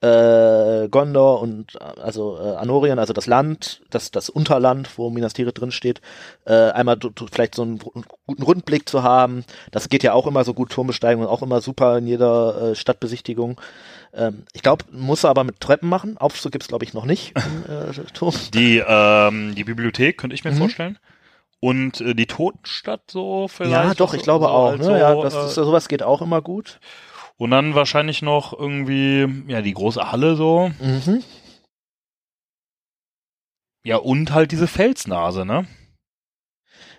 äh, Gondor und äh, also äh, Anorien, also das Land, das das Unterland, wo Minas Tirith drin steht, äh, einmal vielleicht so einen guten Rundblick zu haben. Das geht ja auch immer so gut Turmbesteigung und auch immer super in jeder äh, Stadtbesichtigung. Ähm, ich glaube, muss er aber mit Treppen machen. Aufzug gibt's glaube ich noch nicht im äh, Turm. Die, ähm, die Bibliothek, könnte ich mir Mhm. vorstellen. Und äh, die Totenstadt so vielleicht. Ja, doch, ich glaube so auch. als Ne? so, ja, das äh, ist, sowas geht auch immer gut. Und dann wahrscheinlich noch irgendwie, ja, die große Halle so. Mhm. Ja, und halt diese Felsnase, ne?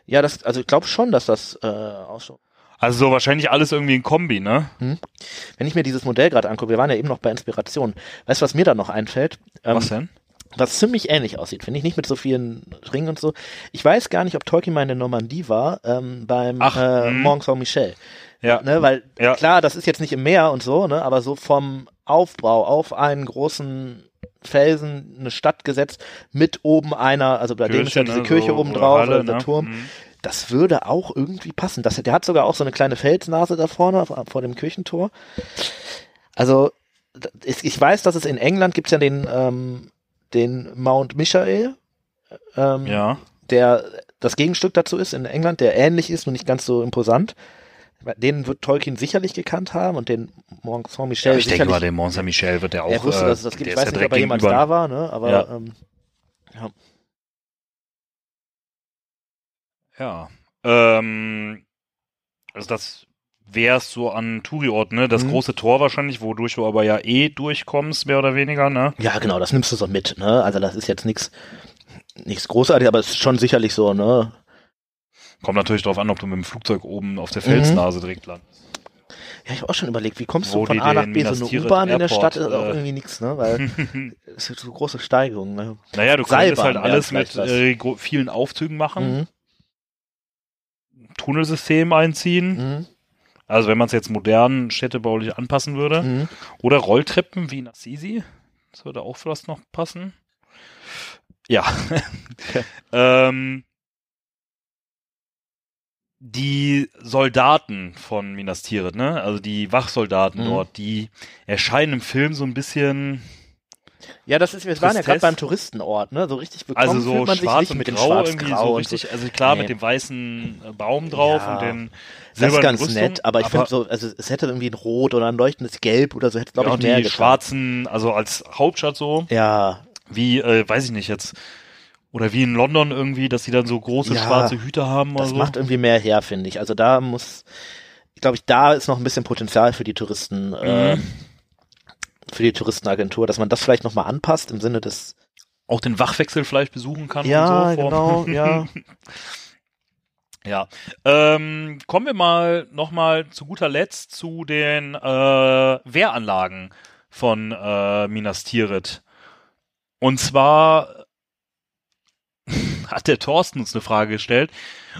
Ja, das, also ich glaube schon, dass das äh, auch schon. Also so wahrscheinlich alles irgendwie ein Kombi, ne? Wenn ich mir dieses Modell gerade angucke, wir waren ja eben noch bei Inspiration. Weißt du, was mir da noch einfällt? Ähm, Was denn? Was ziemlich ähnlich aussieht, finde ich, nicht mit so vielen Ringen und so. Ich weiß gar nicht, ob Tolkien mal in der Normandie war, ähm, beim Ach, äh, hm. Mont Saint-Michel. Ja. Ne, weil Ja. klar, das ist jetzt nicht im Meer und so, ne, aber so vom Aufbau auf einen großen Felsen eine Stadt gesetzt mit oben einer, also bei dem ist ja Kirche, diese ne, Kirche so, oben drauf, Halle, oder der ne? Turm. Mhm. Das würde auch irgendwie passen. Das, der hat sogar auch so eine kleine Felsnase da vorne vor dem Kirchentor. Also ich weiß, dass es in England gibt ja den ähm, den Mount Michael, ähm, Ja. der das Gegenstück dazu ist in England, der ähnlich ist, nur nicht ganz so imposant. Den wird Tolkien sicherlich gekannt haben und den Mont Saint-Michel Ja, ich denke mal, der Mont Saint-Michel wird der auch. er wusste, äh, dass es das gibt. Ich weiß ja nicht, ob er jemals da war, ne? aber Ja. ähm, Ja. Ähm, also das wär's so an Touri-Orten, ne? Das Mhm. große Tor wahrscheinlich, wodurch du aber ja eh durchkommst, mehr oder weniger, ne? ja, genau, das nimmst du so mit. Ne? Also das ist jetzt nichts nichts Großartiges, aber es ist schon sicherlich so, ne? Kommt natürlich drauf an, ob du mit dem Flugzeug oben auf der Mhm. Felsnase direkt landest. Ja, ich habe auch schon überlegt, wie kommst Wo du von A nach B? So eine U-Bahn in der Stadt ist auch äh, irgendwie nichts, ne? Weil es ist so große Steigerung. Ne? naja, du Seilbahn könntest halt alles mit äh, vielen Aufzügen machen, Mhm. Tunnelsystem einziehen. Mhm. Also wenn man es jetzt modern städtebaulich anpassen würde. Mhm. Oder Rolltreppen wie in Assisi. Das würde auch vielleicht noch passen. Ja. ähm, die Soldaten von Minas Tirith, ne? Also die Wachsoldaten Mhm. dort, die erscheinen im Film so ein bisschen, Ja, das ist, wir waren ja gerade beim Touristenort, ne? So richtig willkommen also so man sich schwarz nicht und mit dem grau irgendwie, so richtig, also klar Nee. mit dem weißen äh, Baum drauf Ja. und den Das ist ganz Rüstung, nett, aber ich finde so, also es hätte irgendwie ein Rot oder ein leuchtendes Gelb oder so, hätte glaube ja, ich mehr die getan. schwarzen, also als Hauptstadt so, Ja, wie, äh, weiß ich nicht jetzt, oder wie in London irgendwie, dass die dann so große Ja, schwarze Hüte haben oder das so. macht irgendwie mehr her, finde ich. Also da muss, glaube ich, da ist noch ein bisschen Potenzial für die Touristen, äh, Mhm. Für die Touristenagentur, dass man das vielleicht nochmal anpasst im Sinne des, auch den Wachwechsel vielleicht besuchen kann ja, und so. genau, ja. Ja, ähm, kommen wir mal nochmal zu guter Letzt zu den äh, Wehranlagen von äh, Minas Tirith. Und zwar hat der Thorsten uns eine Frage gestellt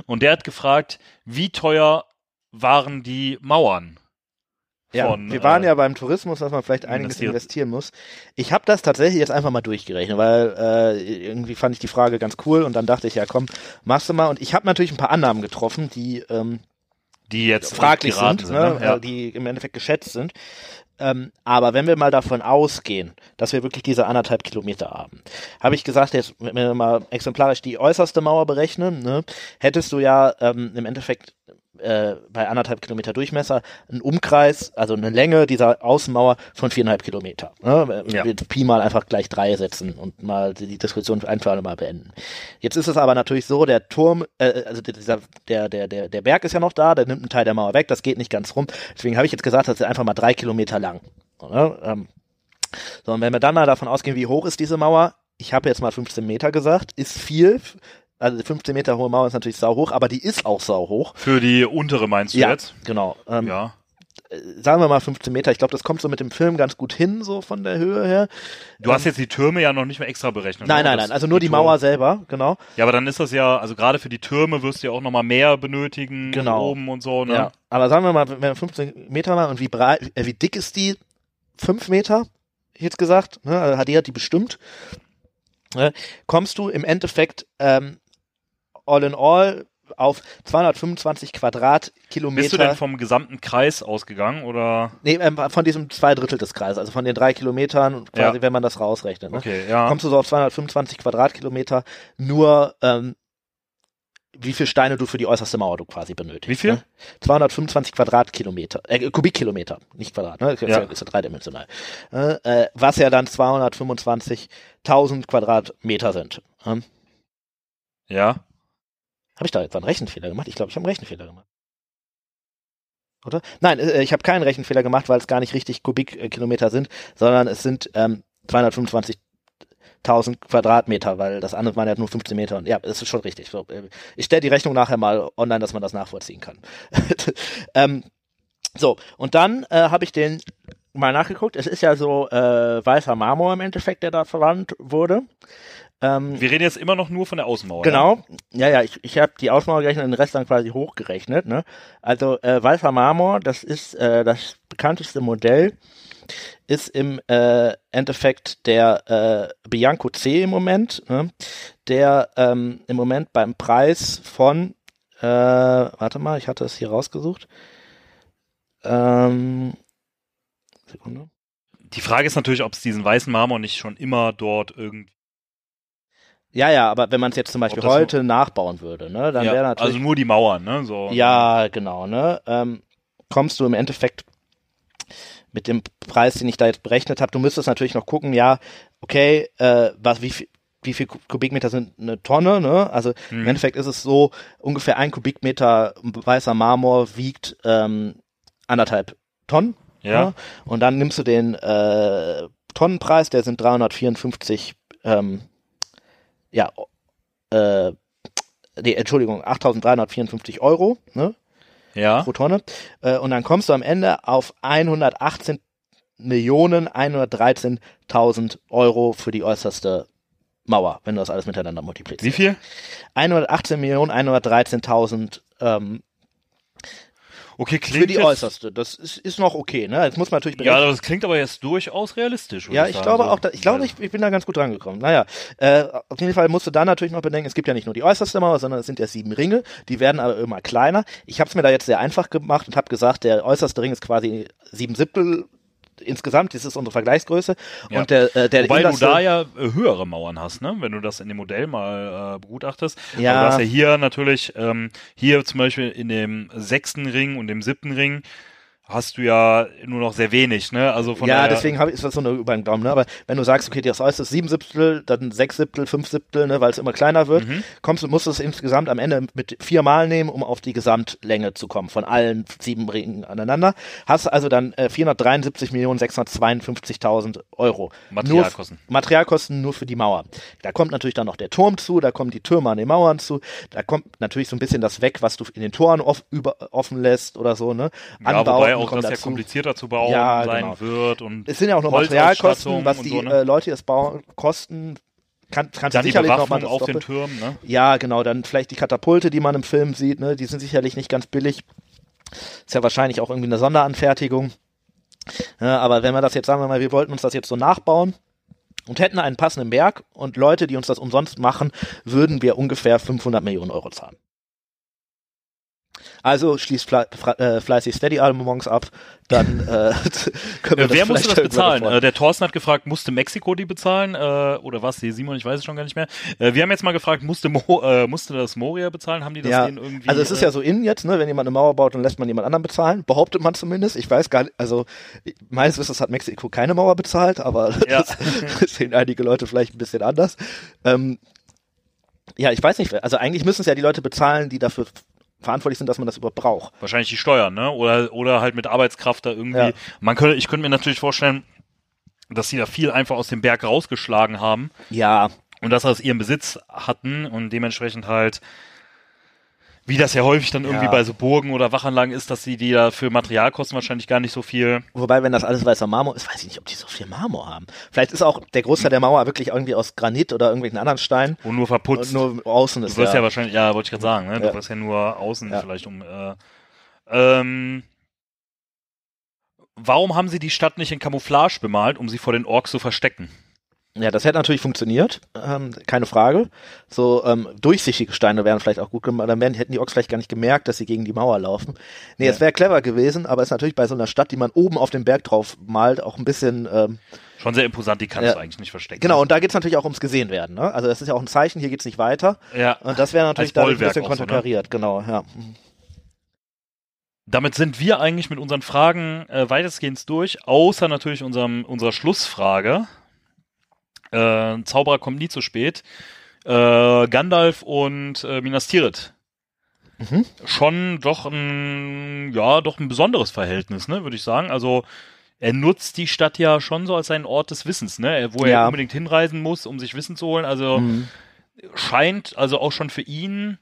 und der hat gefragt, wie teuer waren die Mauern? Ja, von, wir waren äh, ja beim Tourismus, dass man vielleicht einiges investiert. investieren muss. Ich habe das tatsächlich jetzt einfach mal durchgerechnet, weil äh, irgendwie fand ich die Frage ganz cool und dann dachte ich, ja komm, machst du mal. Und ich habe natürlich ein paar Annahmen getroffen, die ähm, Die jetzt fraglich geraten sind, ne? Ja. äh, die im Endeffekt geschätzt sind. Ähm, aber wenn wir mal davon ausgehen, dass wir wirklich diese anderthalb Kilometer haben, habe ich gesagt, jetzt, wenn wir mal exemplarisch die äußerste Mauer berechnen, ne, hättest du ja ähm, im Endeffekt äh, bei anderthalb Kilometer Durchmesser einen Umkreis, also eine Länge dieser Außenmauer von viereinhalb Kilometer. Ne? Ja. Pi mal einfach gleich drei setzen und mal die die Diskussion ein für alle Mal beenden. Jetzt ist es aber natürlich so, der Turm, äh, also dieser, der, der, der, der Berg ist ja noch da, der nimmt einen Teil der Mauer weg, das geht nicht ganz rum. Deswegen habe ich jetzt gesagt, das ist einfach mal drei Kilometer lang. So, ne? ähm, so, und wenn wir dann mal davon ausgehen, wie hoch ist diese Mauer, ich habe jetzt mal 15 Meter gesagt, ist viel. Also 15 Meter hohe Mauer ist natürlich sau hoch, aber die ist auch sau hoch. Für die untere meinst du Ja, jetzt? genau. Ähm, Ja. Sagen wir mal 15 Meter. Ich glaube, das kommt so mit dem Film ganz gut hin, so von der Höhe her. Du hast jetzt die Türme ja noch nicht mehr extra berechnet. Nein, ne? nein, nein. Also nur die Turme- Mauer selber, genau. Ja, aber dann ist das ja, also gerade für die Türme wirst du ja auch nochmal mehr benötigen Genau. oben und so, ne? Ja. Aber sagen wir mal, wenn wir 15 Meter machen und wie breit, äh, wie dick ist die? 5 Meter, jetzt gesagt. Ne? Also hat die hat die bestimmt. Ne? Kommst du im Endeffekt ähm, all in all auf 225 Quadratkilometer. Bist du denn vom gesamten Kreis ausgegangen oder? nee, ähm, von diesem zwei Drittel des Kreises, also von den drei Kilometern, quasi, Ja. wenn man das rausrechnet. Ne? Okay, ja. kommst du so auf 225 Quadratkilometer, nur ähm, wie viel Steine du für die äußerste Mauer du quasi benötigst. Wie viel? Ne? 225 Quadratkilometer, äh, Kubikkilometer, nicht Quadrat, ne? Ist ja, ist ja dreidimensional. Äh, äh, was ja dann 225.000 Quadratmeter sind. Ähm, Ja. Habe ich da jetzt einen Rechenfehler gemacht? Ich glaube, ich habe einen Rechenfehler gemacht. Oder? Nein, äh, ich habe keinen Rechenfehler gemacht, weil es gar nicht richtig Kubikkilometer sind, sondern es sind ähm, 225.000 Quadratmeter, weil das andere waren ja nur 15 Meter. Und ja, das ist schon richtig. Äh, ich stelle die Rechnung nachher mal online, dass man das nachvollziehen kann. ähm, so, und dann äh, habe ich den mal nachgeguckt. Es ist ja so äh, weißer Marmor im Endeffekt, der da verwandt wurde. Ähm, Wir reden jetzt immer noch nur von der Außenmauer. Genau. Ja, ja, ich, ich habe die Ausmauer gerechnet und den Rest dann quasi hochgerechnet. Ne? Also äh, weißer Marmor, das ist äh, das bekannteste Modell, ist im äh, Endeffekt der äh, Bianco C im Moment, ne? der ähm, im Moment beim Preis von, äh, warte mal, ich hatte es hier rausgesucht. Ähm, Sekunde. Die Frage ist natürlich, ob es diesen weißen Marmor nicht schon immer dort irgendwie. Ja, ja, aber wenn man es jetzt zum Beispiel das so- heute nachbauen würde, ne, dann wäre Ja, natürlich also nur die Mauern, ne? So. Ja, genau, ne? Ähm, kommst du im Endeffekt mit dem Preis, den ich da jetzt berechnet habe, du müsstest natürlich noch gucken, ja, okay, äh, was, wie viel, wie viel Kubikmeter sind eine Tonne, ne? Also im Mhm. Endeffekt ist es so, ungefähr ein Kubikmeter weißer Marmor wiegt ähm, anderthalb Tonnen. Ja. Ne? Und dann nimmst du den äh, Tonnenpreis, der sind 354, ähm, ja, äh, nee, Entschuldigung, 8.354 Euro, ne? Ja. pro Tonne. Äh, und dann kommst du am Ende auf 118 Millionen 113.000 Euro für die äußerste Mauer, wenn du das alles miteinander multiplizierst. Wie viel? 118 Millionen 113.000 ähm, Okay, klingt Für die jetzt, äußerste. Das ist, ist noch okay, ne? Jetzt muss man natürlich Ja, das klingt aber jetzt durchaus realistisch. Ja, ich sagen, glaube so. auch, da, ich glaube, ich, ich bin da ganz gut rangekommen. Naja, äh, auf jeden Fall musst du da natürlich noch bedenken, es gibt ja nicht nur die äußerste Mauer, sondern es sind ja sieben Ringe, die werden aber immer kleiner. Ich habe es mir da jetzt sehr einfach gemacht und habe gesagt, der äußerste Ring ist quasi sieben Siebtel insgesamt, das ist unsere Vergleichsgröße. Ja. Und der, äh, der Wobei du innerste- da ja äh, höhere Mauern hast, ne? Wenn du das in dem Modell mal äh, begutachtest. Ja. Aber du hast ja hier natürlich, ähm, hier zum Beispiel in dem sechsten Ring und dem siebten Ring hast du ja nur noch sehr wenig, ne? Also von ja, deswegen hab ich, ist das so eine über den Daumen, ne? Aber wenn du sagst, okay, das äußerste ist sieben Siebtel, dann sechs Siebtel, fünf Siebtel, ne, weil es immer kleiner wird, Mhm. kommst du, musst du es insgesamt am Ende mit vier Mal nehmen, um auf die Gesamtlänge zu kommen, von allen sieben Ringen aneinander. Hast also dann äh, 473.652.000 Euro. Materialkosten. Nur, Materialkosten nur für die Mauer. Da kommt natürlich dann noch der Turm zu, da kommen die Türme an den Mauern zu, da kommt natürlich so ein bisschen das weg, was du in den Toren off, über, offen lässt oder so, ne? ja, wobei Anbauten auch kommen das ja dazu. komplizierter zu bauen Ja, sein genau. wird und Es sind ja auch noch Materialkosten, was die so, ne? äh, Leute, die das bauen, kosten. Kann, kannst du dann die sicherlich noch mal das auf den Doppel- Türmen, ne? Ja, genau, dann vielleicht die Katapulte, die man im Film sieht, ne, die sind sicherlich nicht ganz billig. Ist ja wahrscheinlich auch irgendwie eine Sonderanfertigung. Ja, aber wenn wir das jetzt, sagen wir mal, wir wollten uns das jetzt so nachbauen und hätten einen passenden Berg und Leute, die uns das umsonst machen, würden wir ungefähr 500 Millionen Euro zahlen. Also schließt fle äh, fleißig Steady-Albums ab, dann äh, können wir Äh, wer musste das bezahlen? Äh, der Thorsten hat gefragt, musste Mexiko die bezahlen? Äh, oder was? Die Simon, ich weiß es schon gar nicht mehr. Äh, wir haben jetzt mal gefragt, musste, Mo äh, musste das Moria bezahlen? Haben die das ja, denen irgendwie? also es ist äh, ja so in jetzt, ne, wenn jemand eine Mauer baut, dann lässt man jemand anderen bezahlen, behauptet man zumindest. Ich weiß gar nicht, also meines Wissens hat Mexiko keine Mauer bezahlt, aber Ja. das sehen einige Leute vielleicht ein bisschen anders. Ähm, ja, ich weiß nicht, also eigentlich müssen es ja die Leute bezahlen, die dafür verantwortlich sind, dass man das überhaupt braucht. wahrscheinlich die Steuern, ne? Oder, oder halt mit Arbeitskraft da irgendwie. Ja. Man könnte, ich könnte mir natürlich vorstellen, dass sie da viel einfach aus dem Berg rausgeschlagen haben Ja, und das aus ihrem Besitz hatten und dementsprechend halt, wie das ja häufig dann irgendwie Ja. bei so Burgen oder Wachanlagen ist, dass sie die da für Materialkosten wahrscheinlich gar nicht so viel. wobei, wenn das alles weißer Marmor ist, weiß ich nicht, ob die so viel Marmor haben. Vielleicht ist auch der Großteil der Mauer wirklich irgendwie aus Granit oder irgendwelchen anderen Steinen Und nur und verputzt. nur außen ist Du wirst ja, ja, wahrscheinlich, ja, wollte ich gerade sagen, ne? Du Ja. wirst ja nur außen vielleicht um. Äh, ähm, warum haben sie die Stadt nicht in Camouflage bemalt, um sie vor den Orks zu verstecken? Ja, das hätte natürlich funktioniert, ähm, keine Frage. So ähm, durchsichtige Steine wären vielleicht auch gut gemacht. Dann wären, hätten die Orks vielleicht gar nicht gemerkt, dass sie gegen die Mauer laufen. Nee, es wäre clever gewesen, aber es ist natürlich bei so einer Stadt, die man oben auf dem Berg drauf malt, auch ein bisschen. Ähm, Schon sehr imposant, die kannst Ja. du eigentlich nicht verstecken. genau, und da geht's natürlich auch ums Gesehenwerden. Ne? Also das ist ja auch ein Zeichen, hier geht's nicht weiter. Ja. Und das wäre natürlich dadurch ein bisschen auch so, ne? konterkariert, genau, ja. Damit sind wir eigentlich mit unseren Fragen äh, weitestgehend durch, außer natürlich unserem, unserer Schlussfrage. Äh, Zauberer kommt nie zu spät. Äh, Gandalf und äh, Minas Tirith. Mhm. Schon doch ein, ja, doch ein besonderes Verhältnis, ne, würde ich sagen. Also, er nutzt die Stadt ja schon so als einen Ort des Wissens, ne, wo er Ja. unbedingt hinreisen muss, um sich Wissen zu holen. Also, Mhm. scheint also auch schon für ihn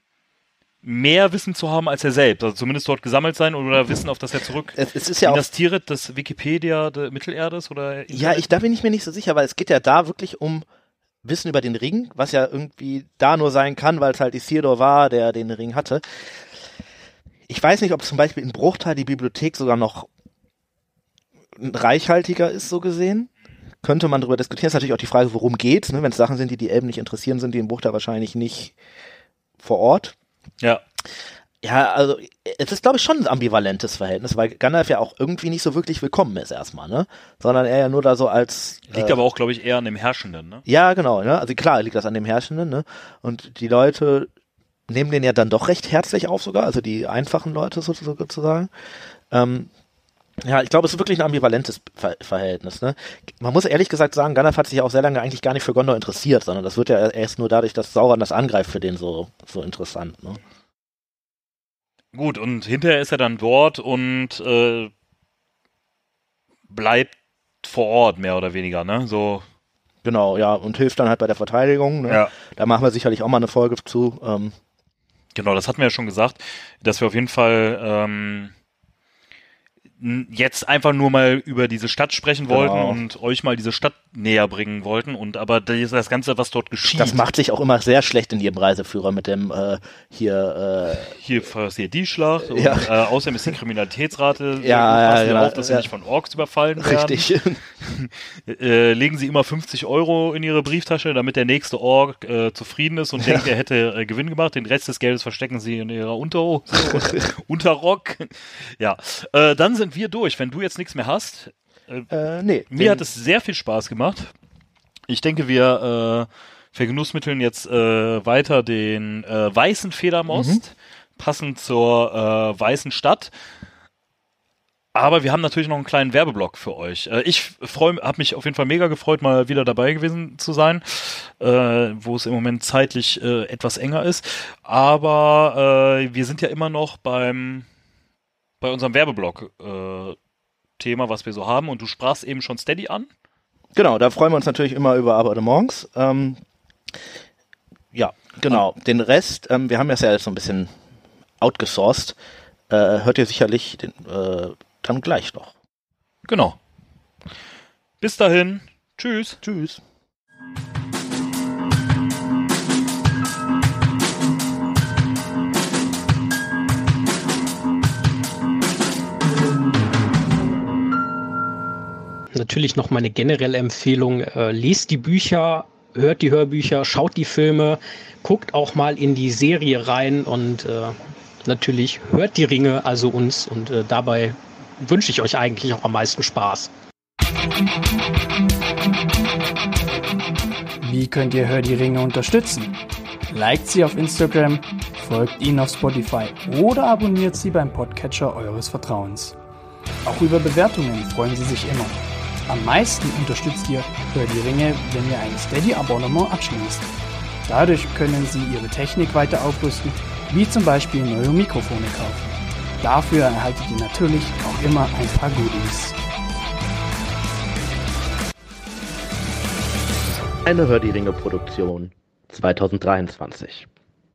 mehr Wissen zu haben als er selbst. Also zumindest dort gesammelt sein oder Wissen, auf das er zurück. Es, es ist ja Tirith, das Wikipedia der Mittelerdes oder Ja, ich, da bin ich mir nicht so sicher, weil es geht ja da wirklich um Wissen über den Ring, was ja irgendwie da nur sein kann, weil es halt Isildur war, der den Ring hatte. Ich weiß nicht, ob zum Beispiel in Bruchteil die Bibliothek sogar noch reichhaltiger ist, so gesehen. Könnte man darüber diskutieren. Ist natürlich auch die Frage, worum geht's, ne? Wenn es Sachen sind, die die Elben nicht interessieren, sind die in Bruchteil wahrscheinlich nicht vor Ort. Ja, Ja, also es ist, glaube ich, schon ein ambivalentes Verhältnis, weil Gandalf ja auch irgendwie nicht so wirklich willkommen ist erstmal, ne? Sondern er ja nur da so als liegt äh, aber auch, glaube ich, eher an dem Herrschenden, ne? ja, genau, ne? Also klar liegt das an dem Herrschenden, ne? Und die Leute nehmen den ja dann doch recht herzlich auf sogar, also die einfachen Leute so- so- sozusagen. Ähm, ja, ich glaube, es ist wirklich ein ambivalentes Ver Verhältnis. Ne? Man muss ehrlich gesagt sagen, Gandalf hat sich ja auch sehr lange eigentlich gar nicht für Gondor interessiert, sondern das wird ja erst nur dadurch, dass Sauron das angreift, für den so, so interessant. Ne? Gut, und hinterher ist er dann dort und äh, bleibt vor Ort, mehr oder weniger, ne? So, Genau, ja, und hilft dann halt bei der Verteidigung. Ne? ja. Da machen wir sicherlich auch mal eine Folge zu. Ähm, Genau, das hatten wir ja schon gesagt, dass wir auf jeden Fall ähm, jetzt einfach nur mal über diese Stadt sprechen Genau. wollten und euch mal diese Stadt näher bringen wollten. Und aber das Ganze, was dort geschieht. Das macht sich auch immer sehr schlecht in ihrem Reiseführer mit dem äh, hier. Äh, hier passiert die Schlacht. Und, Ja. äh, außerdem ist die Kriminalitätsrate. Ja, ja, genau. auf, dass Sie Ja. nicht von Orks überfallen werden. richtig. Äh, legen Sie immer 50 Euro in Ihre Brieftasche, damit der nächste Ork äh, zufrieden ist und denkt, er hätte äh, Gewinn gemacht. Den Rest des Geldes verstecken Sie in Ihrer Unterhose, Unterrock. Ja, dann sind wir durch. Wenn du jetzt nichts mehr hast, äh, nee. mir hat es sehr viel Spaß gemacht. Ich denke, wir äh, vergenussmitteln jetzt äh, weiter den äh, weißen Federmost, passend zur äh, weißen Stadt. Aber wir haben natürlich noch einen kleinen Werbeblock für euch. Äh, ich freue, habe mich auf jeden Fall mega gefreut, mal wieder dabei gewesen zu sein, äh, wo es im Moment zeitlich äh, etwas enger ist. Aber äh, wir sind ja immer noch beim bei unserem Werbeblock äh, Thema, was wir so haben. Und du sprachst eben schon Steady an. Genau, da freuen wir uns natürlich immer über Abonnements. Ähm, ja, genau. Den Rest, ähm, wir haben das ja jetzt so ein bisschen outgesourced. Äh, hört ihr sicherlich den, äh, dann gleich noch. Genau. Bis dahin. Tschüss. Tschüss. Natürlich noch meine generelle Empfehlung, äh, lest die Bücher, hört die Hörbücher, schaut die Filme, guckt auch mal in die Serie rein und äh, natürlich hört die Ringe, also uns. Und äh, dabei wünsche ich euch eigentlich auch am meisten Spaß. Wie könnt ihr Hör die Ringe unterstützen? Liked sie auf Instagram, folgt ihnen auf Spotify oder abonniert sie beim Podcatcher eures Vertrauens. Auch über Bewertungen freuen sie sich immer. Am meisten unterstützt ihr Hör die Ringe, wenn ihr ein Steady-Abonnement abschließt. Dadurch können sie ihre Technik weiter aufrüsten, wie zum Beispiel neue Mikrofone kaufen. Dafür erhaltet ihr natürlich auch immer ein paar Goodies. Eine Hör die Ringe Produktion 2023.